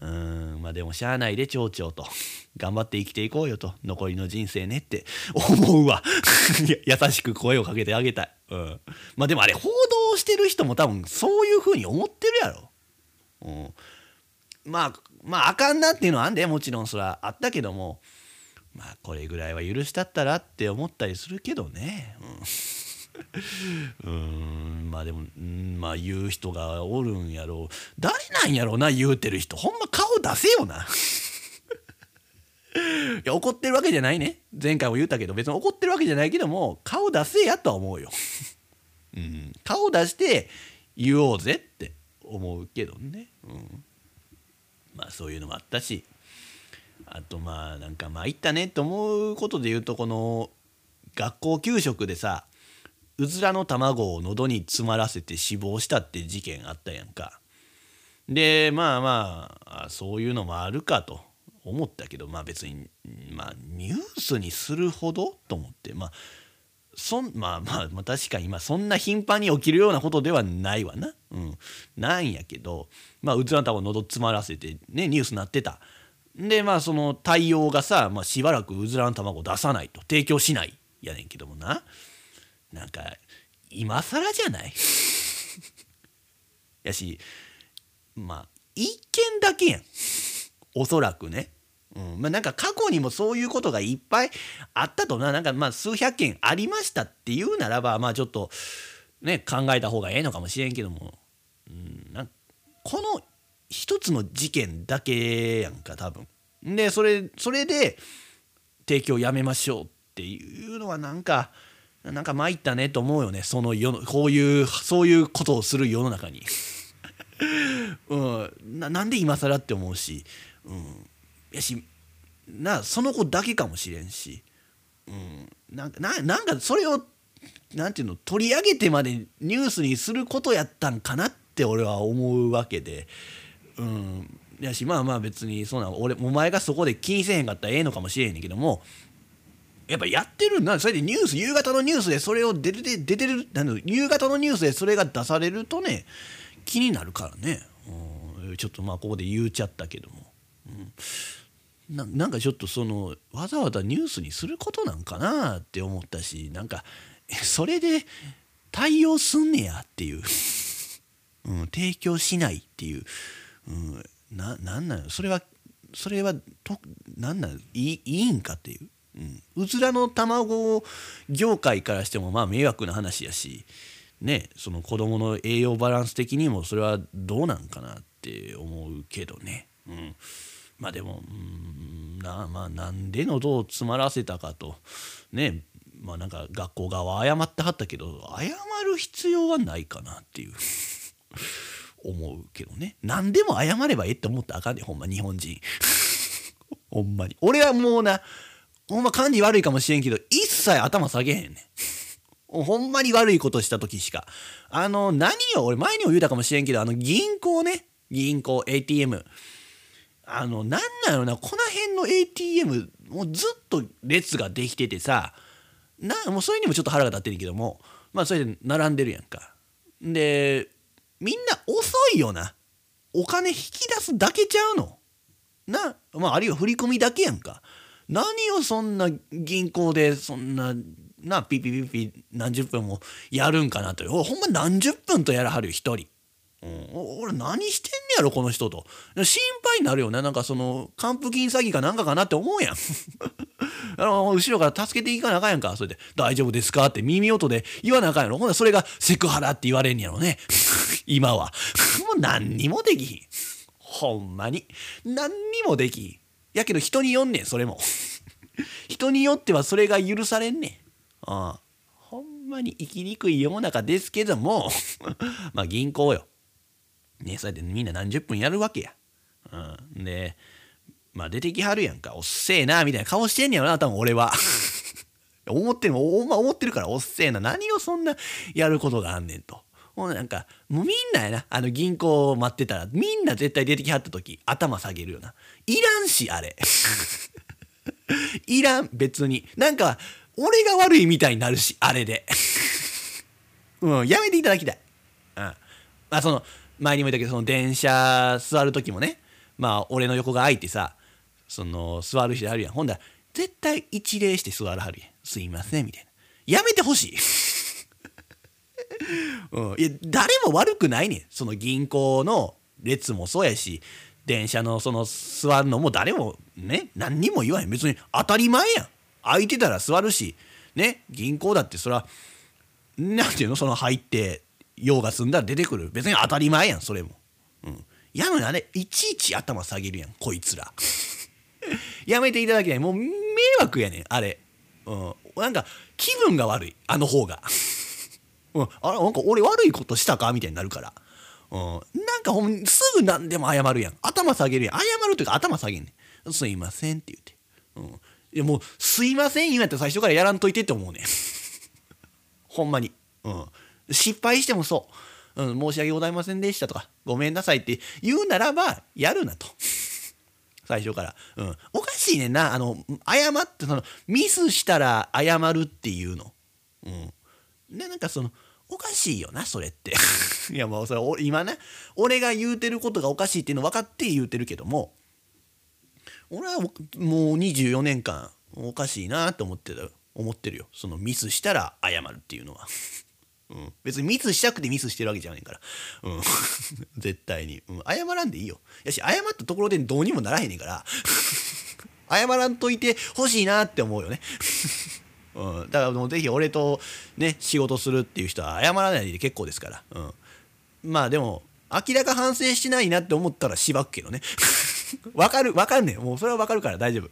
うんまあでもしゃあないで町長と。頑張って生きていこうよと。残りの人生ねって。思うわ。優しく声をかけてあげたい、うん、まあでもあれ報道してる人も多分そういうふうに思ってるやろ、うん、まあまああかんなっていうのはあんでもちろんそれは。あったけどもまあこれぐらいは許したったらって思ったりするけどね、うん。まあでも、ん、まあ言う人がおるんやろう。誰なんやろうな言うてる人。ほんま顔出せよな。いや怒ってるわけじゃないね。前回も言ったけど別に怒ってるわけじゃないけども顔出せやとは思うよ、うん、顔出して言おうぜって思うけどね、うん、まあそういうのもあったしあとまあなんかまあいったねと思うことで言うとこの学校給食でさうずらの卵を喉に詰まらせて死亡したって事件あったやんか。でまあまあそういうのもあるかと思ったけどまあ別に、まあ、ニュースにするほどと思ってまあそんまあまあ、確かに今そんな頻繁に起きるようなことではないわな。うん、なんやけどまあうずらの卵喉詰まらせてねニュースになってた。でまあその対応がさ、まあ、しばらくうずらの卵出さないと提供しないやねんけどもな。なんか今更じゃない？やしまあ一件だけやんおそらくね。うん。まあ、なんか過去にもそういうことがいっぱいあったとな。なんかまあ数百件ありましたっていうならばまあちょっとね考えた方がええのかもしれんけども、うん、なんこの一つの事件だけやんか多分。でそれそれで提供やめましょうっていうのはなんかなんか参ったねと思うよね。その世のこういうそういうことをする世の中に、うん、なんで今更って思うし、うん、やしなその子だけかもしれんし、うん、なんかなんかそれをなんていうの取り上げてまでニュースにすることやったんかなって俺は思うわけで、うん、やしまあまあ別にそうな俺お前がそこで気にせへんかったらええのかもしれへんねんけどもやっぱやってるんなそれでニュース夕方のニュースでそれを出て出てるなん夕方のニュースでそれが出されるとね気になるからね、うん、ちょっとまあここで言うちゃったけども、うん、ななんかちょっとそのわざわざニュースにすることなんかなって思ったしなんかそれで対応すんねやっていう、うん、提供しないっていう、うん、ななんなのそれはそれはとなんなのいいいんかっていう。うん、うずらの卵業界からしてもまあ迷惑な話やし、ね、その子供の栄養バランス的にもそれはどうなんかなって思うけどね、うん、まあでもうんな,、まあ、なんで喉を詰まらせたかと。ねまあなんか学校側は謝ってはったけど謝る必要はないかなっていう。思うけどね。何でも謝ればええって思ったらあかんねほんま日本人。ほんまに。俺はもうなほんま感じ悪いかもしれんけど一切頭下げへんねん。ほんまに悪いことした時しか。あの何を俺前にも言うたかもしれんけどあの銀行ね。銀行 ATM あのなんなのなこの辺の ATM もうずっと列ができててさなもうそれにもちょっと腹が立ってるけどもまあそれで並んでるやんか。でみんな遅いよな。お金引き出すだけちゃうの。なまああるいは振り込みだけやんか。何をそんな銀行でそんななピピピピ何十分もやるんかなとほんま何十分とやらはるよ一人。うん、俺何してんねやろこの人と。心配になるよね。なんかその還付金詐欺かなんかかなって思うやん。あの後ろから助けていかなあかんやんか。それで「大丈夫ですか?」って耳音で言わなあかんやろ。ほんなそれがセクハラって言われんやろね。今は。もう何にもできひん。ほんまに。何にもできひん。やけど人によんねんそれも。人によってはそれが許されんねん。ああほんまに生きにくい世の中ですけども。まあ銀行よ。ねそうやってみんな何十分やるわけや。うん、でまあ出てきはるやんかおっせえなみたいな顔してんねやろな多分俺は。思ってるお前思ってるからおっせえな何をそんなやることがあんねんと。ほんなんかもうみんなやなあの銀行を待ってたらみんな絶対出てきはった時頭下げるよな。いらんしあれ。いらん別に。なんか俺が悪いみたいになるしあれで。うんやめていただきたい。うん。まあその前にも言ったけどその電車座る時もねまあ俺の横が空いてさその座る人あるやん。ほんだら絶対一礼して座らはるやん。すいませんみたいな。やめてほしい。うん、いや誰も悪くないねん。その銀行の列もそうやし電車のその座るのも誰もね何にも言わへん。別に当たり前やん。空いてたら座るしね銀行だってそらなんていうの？その入って用が済んだら出てくる。別に当たり前やんそれも、うん、やのにあれいちいち頭下げるやんこいつら。やめていただきたい。もう迷惑やねんあれ、うん、なんか気分が悪いあの方が、うん、あれなんか俺悪いことしたか？みたいになるから、うん、なんかほんすぐ何でも謝るやん。頭下げるやん。謝るというか頭下げんねん。すいませんって言って、うん、いやもうすいません言うんやったら最初からやらんといてって思うねん。ほんまに。うん。失敗してもそう、うん、申し訳ございませんでしたとか、ごめんなさいって言うならば、やるなと。最初から。うん。おかしいねんな。あの、謝って、その、ミスしたら謝るっていうの。うん。で、なんかその、おかしいよな、それって。いや、もうそれ、今ね、俺が言うてることがおかしいっていうの分かって言うてるけども、俺はもう24年間おかしいなって思ってる思ってるよそのミスしたら謝るっていうのはうん、別にミスしたくてミスしてるわけじゃないから、うん、絶対に、うん、謝らんでいいよ。やし謝ったところでどうにもならへんねんから。謝らんといてほしいなって思うよね。うん、だからもうぜひ俺とね仕事するっていう人は謝らないで結構ですから、うん、まあでも明らか反省してないなって思ったらしばくけどね。わかるわかるねん。もうそれはわかるから大丈夫。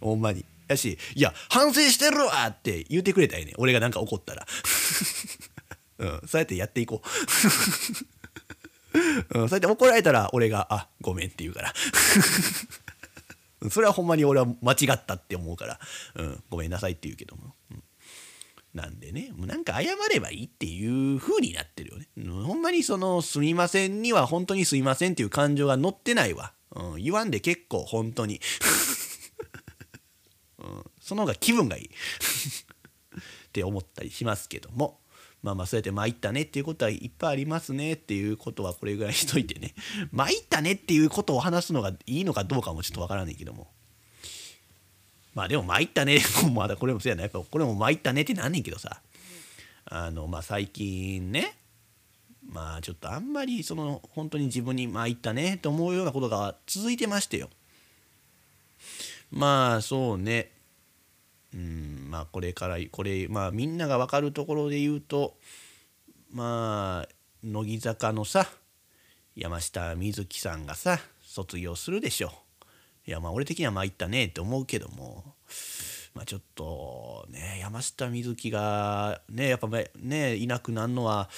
ほんまに。やし「いや反省してるわ!」って言うてくれたらええね。俺がなんか怒ったら、うん、そうやってやっていこう、うん、そうやって怒られたら俺が「あごめん」って言うから。それはほんまに俺は間違ったって思うから、うん、ごめんなさいって言うけども、うん、なんでねもうなんか謝ればいいっていう風になってるよね、うん、ほんまにその「すみません」には本当に「すいません」っていう感情が乗ってないわ、うん、言わんで結構本当に、その方が気分がいい。って思ったりしますけども。まあまあそうやって参ったねっていうことはいっぱいありますねっていうことはこれぐらいしといてね。参ったねっていうことを話すのがいいのかどうかもちょっとわからないけども。まあでも参ったね。まだこれもそうやなやっぱこれも参ったねってなんねんけどさ。あのまあ最近ね。まあちょっとあんまりその本当に自分に参ったねと思うようなことが続いてましてよ。まあそうね。うんまあこれからこれまあみんなが分かるところで言うとまあ乃木坂のさ山下美月さんがさ卒業するでしょいやまあ俺的には参ったねって思うけどもまあちょっとね山下美月がねやっぱねいなくなるのは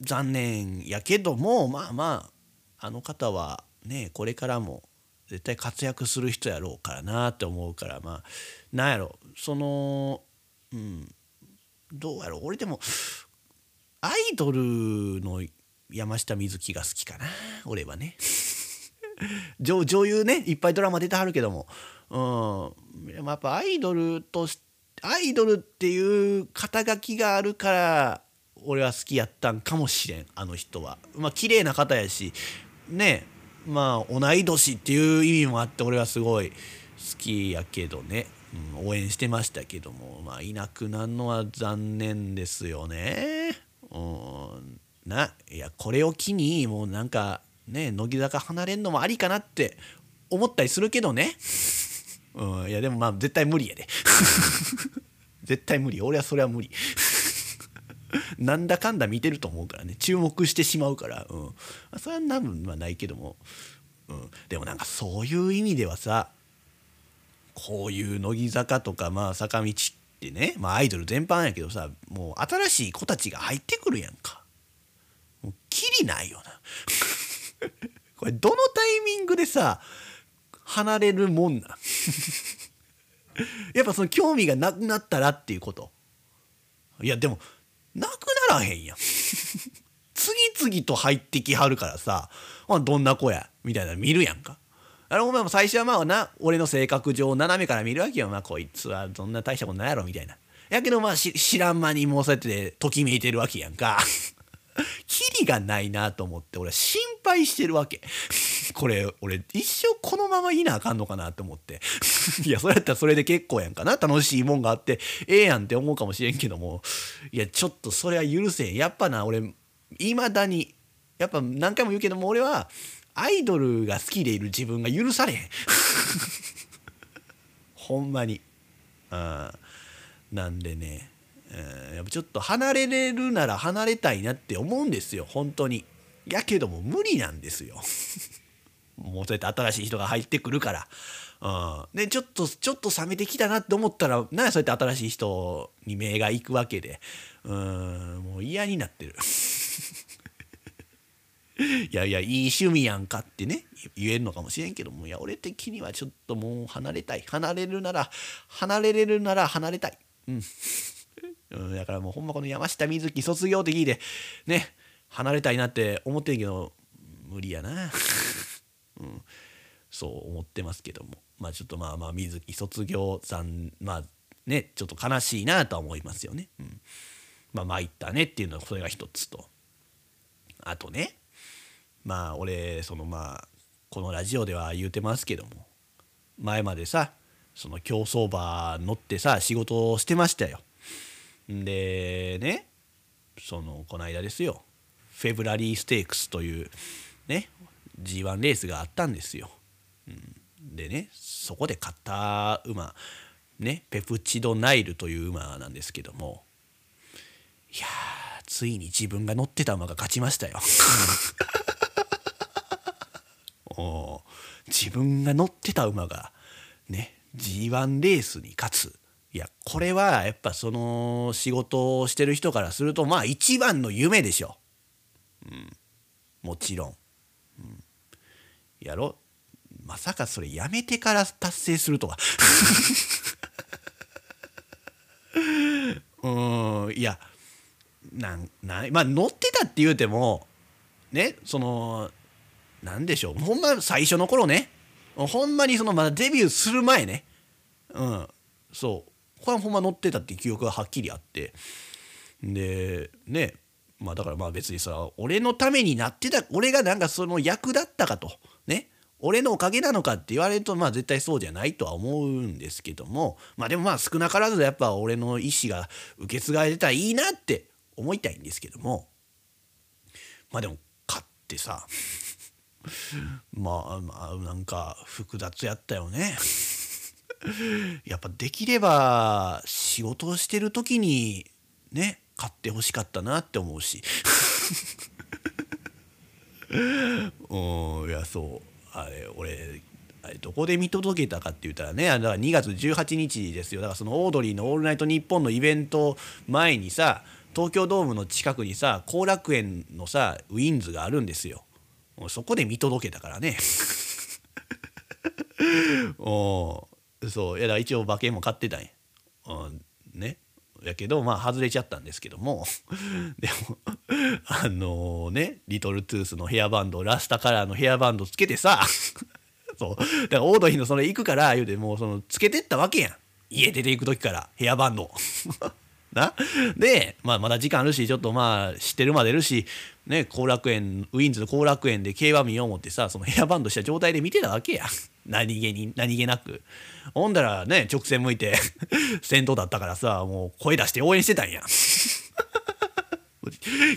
残念やけどもまあまああの方はねこれからも絶対活躍する人やろうからなって思うからまあなんやろそのうんどうやろ俺でもアイドルの山下美月が好きかな俺はね。女女優ねいっぱいドラマ出てはるけども。うんやっぱアイドルとしアイドルっていう肩書きがあるから俺は好きやったんかもしれんあの人は。まあ綺麗な方やしねまあ同い年っていう意味もあって俺はすごい好きやけどね、うん、応援してましたけどもまあいなくなるのは残念ですよね。うんないやこれを機にもうなんかね乃木坂離れんのもありかなって思ったりするけどね。うんいやでもまあ絶対無理やで。絶対無理。俺はそれは無理。なんだかんだ見てると思うからね。注目してしまうから、うん、それは多分はないけども、うん、でもなんかそういう意味ではさこういう乃木坂とかまあ坂道ってね、まあ、アイドル全般やけどさもう新しい子たちが入ってくるやんか。もうきりないよな。これどのタイミングでさ離れるもんな やっぱその興味がなくなったらっていうこと。いやでもなくならへんやん。次々と入ってきはるからさどんな子や？みたいなの見るやんか。あれお前も最初はまあな俺の性格上斜めから見るわけよ。まあこいつはどんな大したことないやろみたいな。やけどまあ知らん間にもうそうやってときめいてるわけやんか。キリがないなと思って俺は心配してるわけ。これ俺一生このままいなあかんのかなと思って。いやそれやったらそれで結構やんかな。楽しいもんがあって。ええやんって思うかもしれんけども。いやちょっとそれは許せん。やっぱな俺いまだにやっぱ何回も言うけども俺はアイドルが好きでいる自分が許されへん。ほんまに。あなんでね。えやっぱちょっと離れれるなら離れたいなって思うんですよ。本当に。やけども無理なんですよ。もうそうやって新しい人が入ってくるから。うん、でちょっとちょっと冷めてきたなって思ったらなそうやって新しい人に目が行くわけで。うん。もう嫌になってる。いやいやいい趣味やんかってね言えるのかもしれんけどもいや俺的にはちょっともう離れたい。離れるなら離れれるなら離れたい。うん、だからもうほんまこの山下美月卒業って聞いてね離れたいなって思ってるけど無理やな。うん、そう思ってますけども。まあちょっとまあまあ水木卒業さんまあねちょっと悲しいなとは思いますよね。うん、まあ参ったねっていうのはそれが一つと。あとねまあ俺そのまあこのラジオでは言うてますけども前までさその競走馬乗ってさ仕事をしてましたよ。でねそのこの間ですよフェブラリーステークスというね G1 レースがあったんですよ。うん、でねそこで勝った馬ねペプチドナイルという馬なんですけどもいやついに自分が乗ってた馬が勝ちましたよ。お自分が乗ってた馬がね G1 レースに勝ついやこれはやっぱその仕事をしてる人からするとまあ一番の夢でしょ。うん、もちろん。うん、やろ？まさかそれやめてから達成するとは。うんいやなんなんまあ乗ってたって言うてもねそのなんでしょう。ほんま最初の頃ね。ほんまにそのまだデビューする前ね。うん。そう。これほんま乗ってたっていう記憶がはっきりあって。でね。まあだからまあ別にさ俺のためになってた俺がなんかその役だったかと。ね。俺のおかげなのかって言われるとまあ絶対そうじゃないとは思うんですけども。まあでもまあ少なからずやっぱ俺の意思が受け継がれてたらいいなって思いたいんですけども。まあでも勝ってさ まあまあなんか複雑やったよね。やっぱできれば仕事をしてる時にね買ってほしかったなって思うし。うんいやそう。あれ俺あれどこで見届けたかって言ったらねだから2月18日ですよ。だからそのオードリーの「オールナイトニッポン」のイベント前にさ東京ドームの近くにさ後楽園のさウィンズがあるんですよ。そこで見届けたからね。お そう。いやだ一応馬券も買ってたんや、うん、ね。やけどまあ外れちゃったんですけども。でもあのね。リトルトゥースのヘアバンドラスタカラーのヘアバンドつけてさ。そう。だからオードリーのそれ行くから言うてもうそのつけてったわけやん。家出ていく時からヘアバンド。な。で、まあ、まだ時間あるしちょっとまあ知ってるまでるしね後楽園ウィンズの後楽園で競馬見よう思ってさそのヘアバンドした状態で見てたわけや。何気に何気なく。ほんだらね直線向いて 先頭だったからさもう声出して応援してたんや。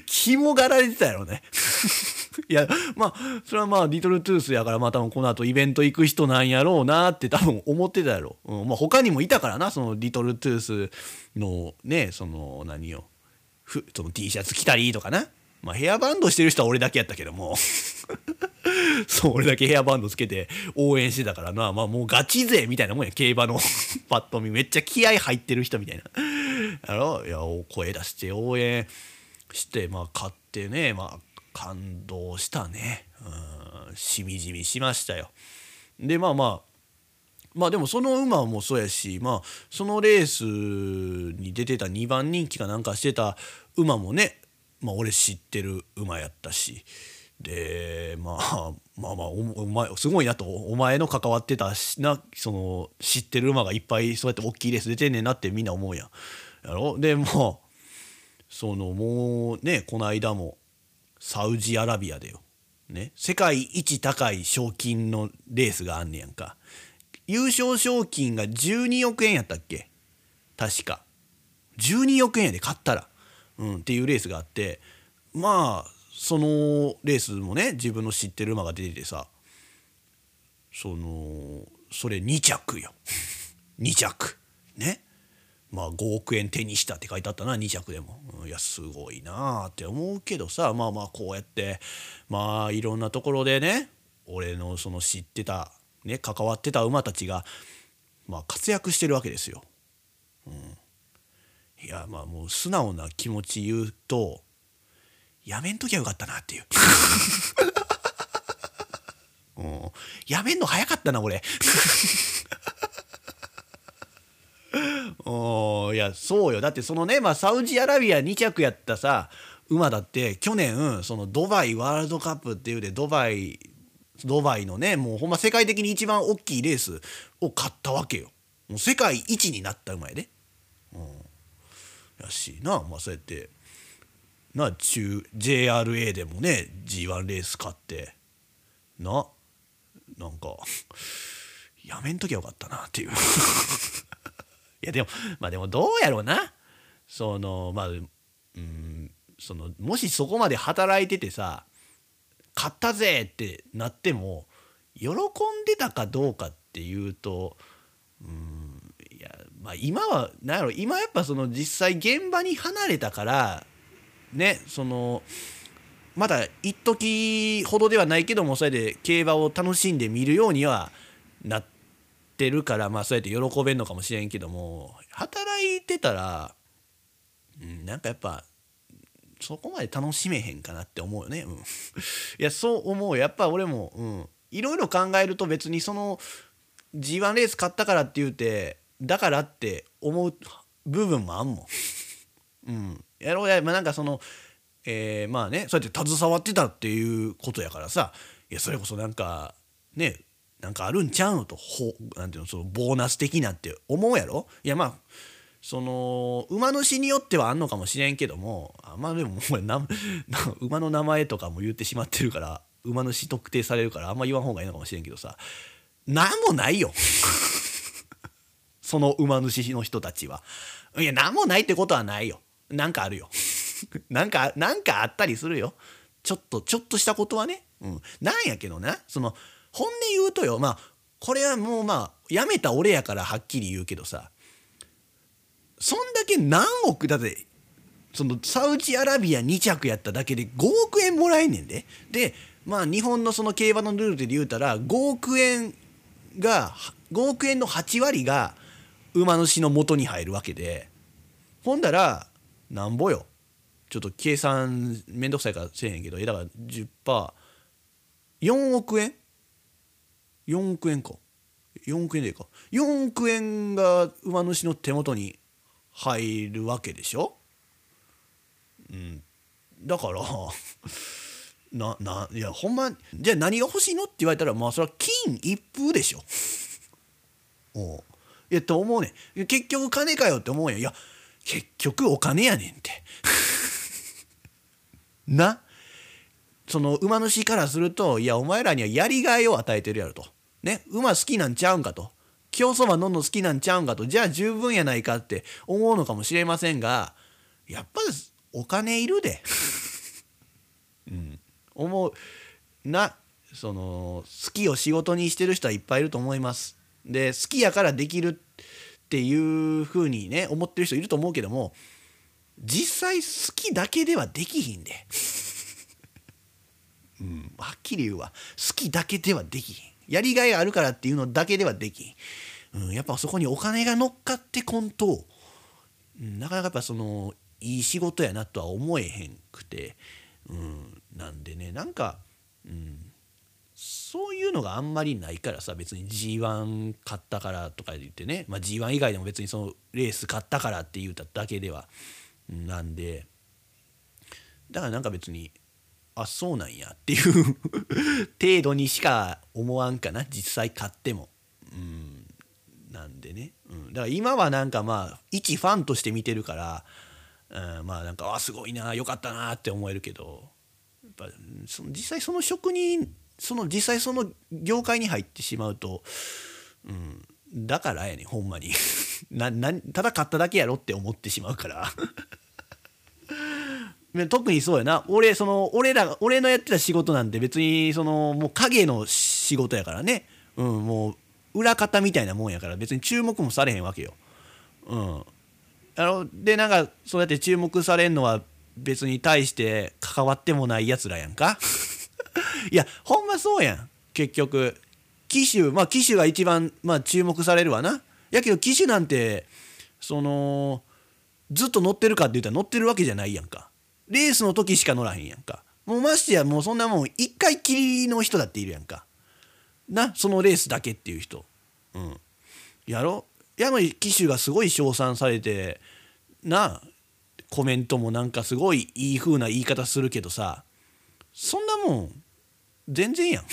肝がられてたやろね。いやまあそれはまあリトルトゥースやからまあ多分この後イベント行く人なんやろうなって多分思ってたやろ、うんまあ、他にもいたからなそのリトルトゥースのねその何よ。ふその T シャツ着たりとかな。まあヘアバンドしてる人は俺だけやったけども。そう俺だけヘアバンドつけて応援してたからな。まあもうガチ勢みたいなもんや。競馬の パッと見。めっちゃ気合入ってる人みたいな。やろ？いや声出して応援してまあ勝ってね。まあ感動したね。うん。しみじみしましたよ。でまあまあまあでもその馬もそうやしまあそのレースに出てた2番人気かなんかしてた馬もねまあ俺知ってる馬やったし。で、まあ、まあまあお前すごいなとお前の関わってたしなその知ってる馬がいっぱいそうやって大きいレース出てんねんなってみんな思うやん。やろ？でもそのもうねこの間もサウジアラビアでよ、ね、世界一高い賞金のレースがあんねやんか。優勝賞金が12億円やったっけ？確か。12億円やで買ったら、うん、っていうレースがあってまあそのレースもね自分の知ってる馬が出ててさそのそれ2着よ。2着。ね。まあ5億円手にしたって書いてあったな2着でも、うんいやすごいなあって思うけどさまあまあこうやってまあいろんなところでね俺のその知ってたね関わってた馬たちがまあ活躍してるわけですよ。うん、いやまあもう素直な気持ち言うとやめんときゃよかったなっていう。うん、やめんの早かったな俺。おいやそうよだってそのね、まあ、サウジアラビア2着やったさ馬だって去年そのドバイワールドカップっていうでドバイドバイのねもうほんま世界的に一番大きいレースを勝ったわけよ。もう世界一になった馬やで。うん、やしな。まあそうやってな中 JRA でもね G1 レース勝ってななんかやめんときゃよかったなっていう。いやでもまあでもどうやろうな。そのまあうんそのもしそこまで働いててさ勝ったぜってなっても喜んでたかどうかっていうとうんまあ今は何やろ今やっぱその実際現場に離れたからねそのまだ一時ほどではないけどもそれで競馬を楽しんで見るようにはなってるからまあそうやって喜べんのかもしれんけども働いてたら、うん、なんかやっぱそこまで楽しめへんかなって思うよね。うん、いやそう思うやっぱ俺も、うん、いろいろ考えると別にその G1 レース勝ったからって言うてだからって思う部分もあんもん。うん、やろうや、まあ、なんかその、えー、まあねそうやって携わってたっていうことやからさ。いやそれこそなんかねなんかあるんちゃうのとほなんていうのそのボーナス的なって思うやろ。いやまあその馬主によってはあんのかもしれんけどもあまあでももう な馬の名前とかも言ってしまってるから馬主特定されるからあんま言わん方がいいのかもしれんけどさ。何もないよ。その馬主の人たちは。いや何もないってことはないよ。なんかあるよ。なんかなんかあったりするよ。ちょっとちょっとしたことはね。うん、なんやけどなその本音言うとよまあこれはもうまあやめた俺やからはっきり言うけどさそんだけ何億だってそのサウジアラビア2着やっただけで5億円もらえんねんで。でまあ日本のその競馬のルールで言うたら5億円が5億円の8割が馬主の元に入るわけで。ほんだらなんぼよ。ちょっと計算めんどくさいからせえへんけどえだから 10%4 億円？4億円か。4億円でいいか。4億円が馬主の手元に入るわけでしょ、うん、だから なないやほんまじゃあ何が欲しいの？って言われたらまあそれは金一封でしょ。おういやと思うねん。結局金かよって思うやん。いや結局お金やねんって。な？その馬主からするといやお前らにはやりがいを与えてるやろと。ね？馬好きなんちゃうんかと。競走馬飲んの好きなんちゃうんかと。じゃあ十分やないかって思うのかもしれませんがやっぱお金いるで。うん。思う。な？その好きを仕事にしてる人はいっぱいいると思います。で好きやからできるっていうふうにね思ってる人いると思うけども実際好きだけではできひんで、うん、はっきり言うわ。好きだけではできひん。やりがいがあるからっていうのだけではできひん、うん、やっぱそこにお金が乗っかってこんと、うん、なかなかやっぱそのいい仕事やなとは思えへんくて、うん、なんでねなんか、うん、そういうのがあんまりないからさ別に G1 勝ったからとか言ってね、まあ、G1 以外でも別にそのレース勝ったからって言うただけではなんで。だからなんか別にあそうなんやっていう 程度にしか思わんかな。実際勝っても。うんなんでね、うん、だから今はなんかまあ一ファンとして見てるから、うん、まあなんかあすごいなよかったなって思えるけど。やっぱその実際その職人その実際その業界に入ってしまうと、うん、だからやねほんまに。ななただ買っただけやろって思ってしまうから。特にそうやな。俺その俺ら俺のやってた仕事なんて別にそのもう影の仕事やからね、うん、もう裏方みたいなもんやから別に注目もされへんわけよ。うん、あのでなんかそうやって注目されんのは別に対して関わってもないやつらやんか。いやほんまそうやん。結局。機種まあ機種が一番、まあ、注目されるわな。やけど機種なんてそのずっと乗ってるかって言ったら乗ってるわけじゃないやんか。レースの時しか乗らへんやんか。もうましてやもうそんなもん一回きりの人だっているやんか。なそのレースだけっていう人。うん。やろ？やのに機種がすごい称賛されてなコメントもなんかすごいいい風な言い方するけどさ。そんなもん全然やん。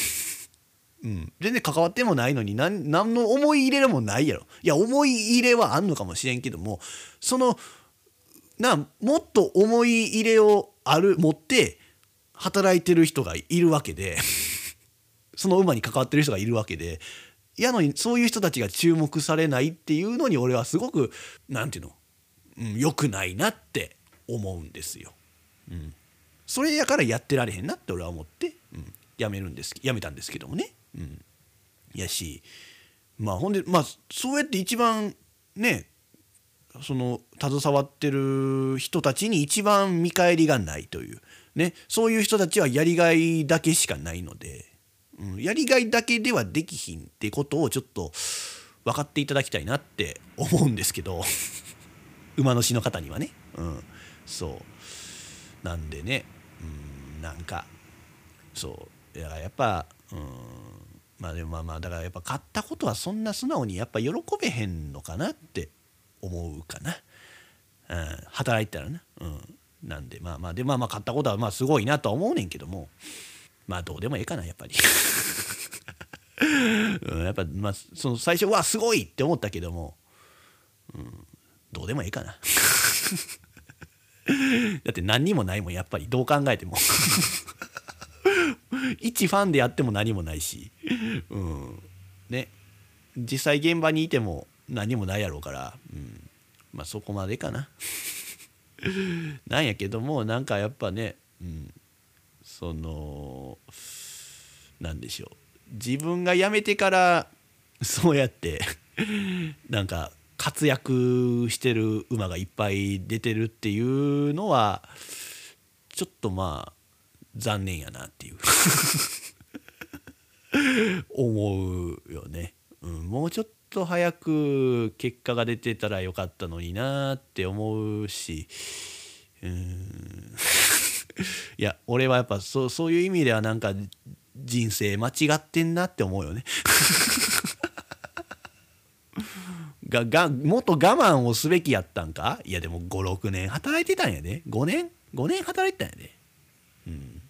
うん、全然関わってもないのに何何の思い入れもないやろいや思い入れはあんのかもしれんけどもそのなもっと思い入れをある持って働いてる人がいるわけで その馬に関わってる人がいるわけでやのにそういう人たちが注目されないっていうのに俺はすごく何て言うの、うん、良くないなって思うんですよ。うんそれやからやってられへんなって俺は思って、うん、やめるんですやめたんですけどもね。うん、やしまあほんでまあそうやって一番ねその携わってる人たちに一番見返りがないという、ね、そういう人たちはやりがいだけしかないので、うん、やりがいだけではできひんってことをちょっと分かっていただきたいなって思うんですけど。馬主の方にはね、うん、そう。なんでね、なんかそうだからやっぱ、うん、まあでもまあまあだからやっぱ買ったことはそんな素直にやっぱ喜べへんのかなって思うかな、うん、働いたらな、うん、なんでまあまあでまあまあ買ったことはまあすごいなとは思うねんけども。まあどうでもええかなやっぱり。うん、やっぱまあその最初はすごいって思ったけども、うん、どうでもええかな。だって何にもないもんやっぱりどう考えても。一ファンでやっても何もないし、うん、ね。実際現場にいても何もないやろうから、うん、まあそこまでかな。なんやけどもなんかやっぱね、うん、そのなんでしょう。自分が辞めてからそうやってなんか活躍してる馬がいっぱい出てるっていうのはちょっとまあ残念やなっていう。思うよね、うん、もうちょっと早く結果が出てたらよかったのになって思うし。うん。いや俺はやっぱそそういう意味ではなんか人生間違ってんなって思うよね。ががもっと我慢をすべきやったんか？いやでも56年働いてたんやで。5年5年働いてたんやで。うん。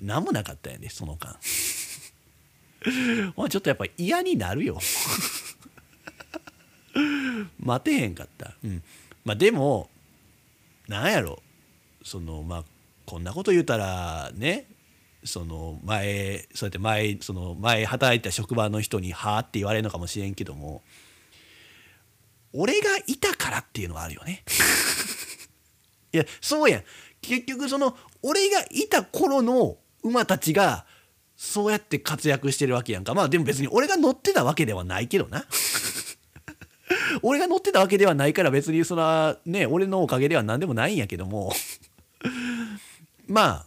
何もなかったんやでその間。まちょっとやっぱ嫌になるよ。待てへんかった。うん。まあでもなんやろ。そのまあこんなこと言うたらね。その前そうやって前その前働いた職場の人に「はあ?」って言われるのかもしれんけども。俺がいたからっていうのはあるよね。いやそうやん結局その俺がいた頃の馬たちがそうやって活躍してるわけやんかまあでも別に俺が乗ってたわけではないけどな。俺が乗ってたわけではないから別にそらね俺のおかげでは何でもないんやけども まあ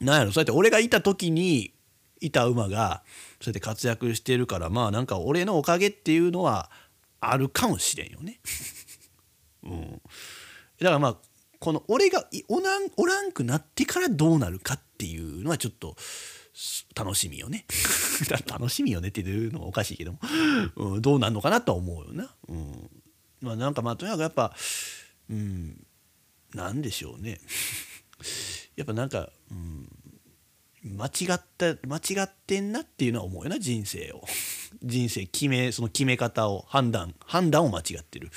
なんやろそうやって俺がいた時にいた馬がそうやって活躍してるからまあなんか俺のおかげっていうのはあるかもしれんよね。うん、だからまあこの俺がおらんおらんくなってからどうなるかっていうのはちょっと楽しみよね。楽しみよねっていうのはおかしいけども、うん、どうなんのかなとは思うよな。うん、まあなんかまあとにかくやっぱ、うん、なんでしょうね。やっぱなんか、うん、間違った間違ってんなっていうのは思うよな人生を。人生決めその決め方を判断判断を間違ってる。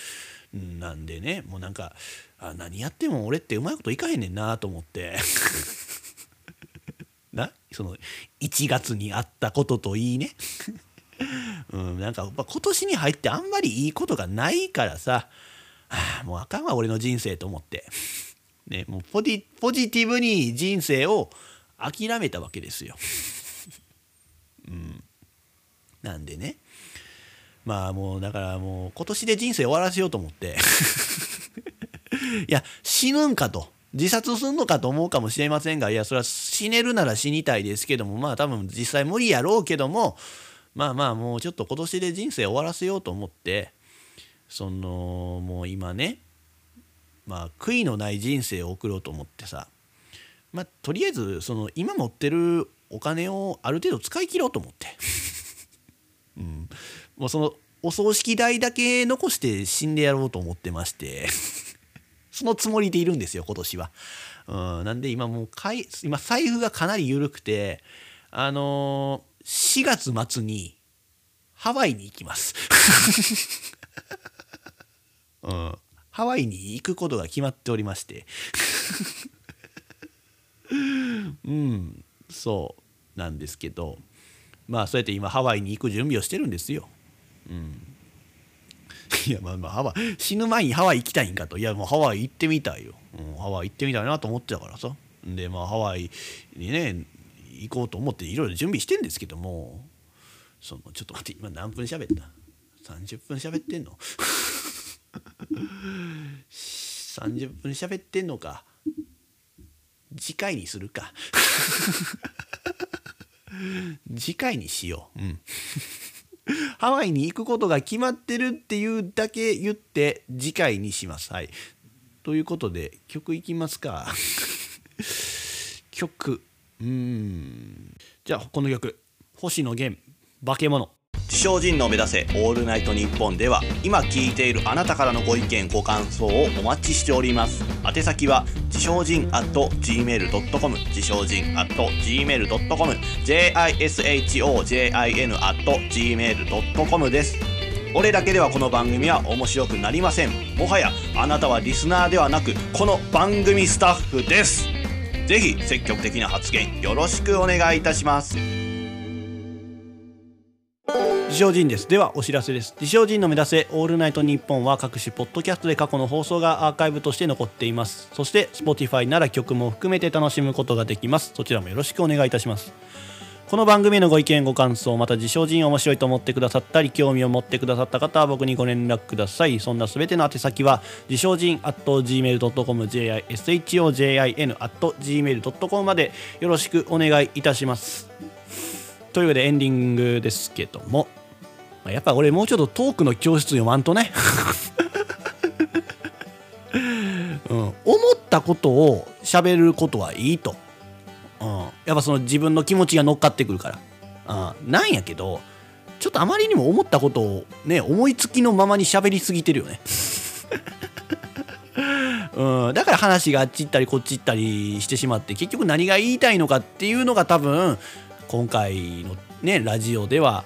なんでねもうなんかあ何やっても俺ってうまいこといかへんねんなと思って。なその1月にあったことといいね。うん、なんか今年に入ってあんまりいいことがないからさ、はあ、もうあかんわ俺の人生と思って。ね、もうポジポジティブに人生を諦めたわけですよ。うん、なんでね。まあもうだからもう今年で人生終わらせようと思って。いや死ぬんかと。自殺すんのかと思うかもしれませんがいやそれは死ねるなら死にたいですけどもまあ多分実際無理やろうけどもまあまあもうちょっと今年で人生終わらせようと思ってそのもう今ねまあ、悔いのない人生を送ろうと思ってさ、まあ、とりあえずその今持ってるお金をある程度使い切ろうと思って、うん、もうそのお葬式代だけ残して死んでやろうと思ってまして。そのつもりでいるんですよ今年は。うん、なんで今もうかい今財布がかなり緩くてあのー、4月末にハワイに行きます。うん。ハワイに行くことが決まっておりまして うんそうなんですけどまあそうやって今ハワイに行く準備をしてるんですよ。うん、いやまあまあハワイ死ぬ前にハワイ行きたいんかと。いやもうハワイ行ってみたいよ、うん、ハワイ行ってみたいなと思ってたからさ。でまあハワイにね行こうと思っていろいろ準備してんですけどもそのちょっと待って今何分喋った？30分喋ってんの？30分喋ってんのか。次回にするか。次回にしよう。うん。ハワイに行くことが決まってるっていうだけ言って次回にします。はい。ということで曲いきますか。曲。うん。じゃあこの曲。星野源。化け物。自称人の目指せオールナイトニッポンでは今聞いているあなたからのご意見ご感想をお待ちしております。宛先は自称人 at gmail.com 自称人 at gmail.com jishojin at gmail.com です。俺だけではこの番組は面白くなりません。もはやあなたはリスナーではなくこの番組スタッフです。ぜひ積極的な発言よろしくお願いいたします。自称人です。ではお知らせです。自称人の目指せオールナイトニッポンは各種ポッドキャストで過去の放送がアーカイブとして残っています。そして Spotify なら曲も含めて楽しむことができます。そちらもよろしくお願いいたします。この番組のご意見ご感想また自称人面白いと思ってくださったり興味を持ってくださった方は僕にご連絡ください。そんなすべての宛先は自称人 at gmail.com jishojin at gmail.com までよろしくお願いいたします。というわけでエンディングですけども。やっぱ俺もうちょっとトークの教室読まんとね、うん、思ったことを喋ることはいいと、うん、やっぱその自分の気持ちが乗っかってくるから、うん、なんやけどちょっとあまりにも思ったことをね思いつきのままに喋りすぎてるよね。うん、だから話があっち行ったりこっち行ったりしてしまって結局何が言いたいのかっていうのが多分今回のねラジオでは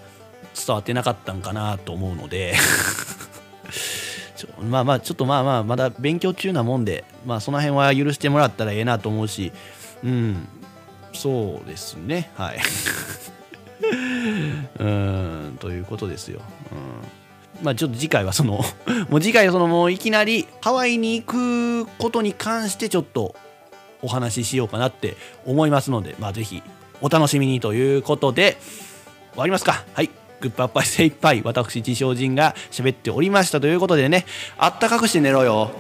伝わってなかったんかなと思うので。まあまあちょっとまあまあまだ勉強中なもんでまあその辺は許してもらったらええなと思うし。うん。そうですね。はい。うん。ということですよ、うん、まあちょっと次回はその もう次回はそのもういきなりハワイに行くことに関してちょっとお話ししようかなって思いますのでまあ是非お楽しみにということで終わりますか。はい。グッパッパイ精一杯私自称人が喋っておりましたということでねあったかくして寝ろよ。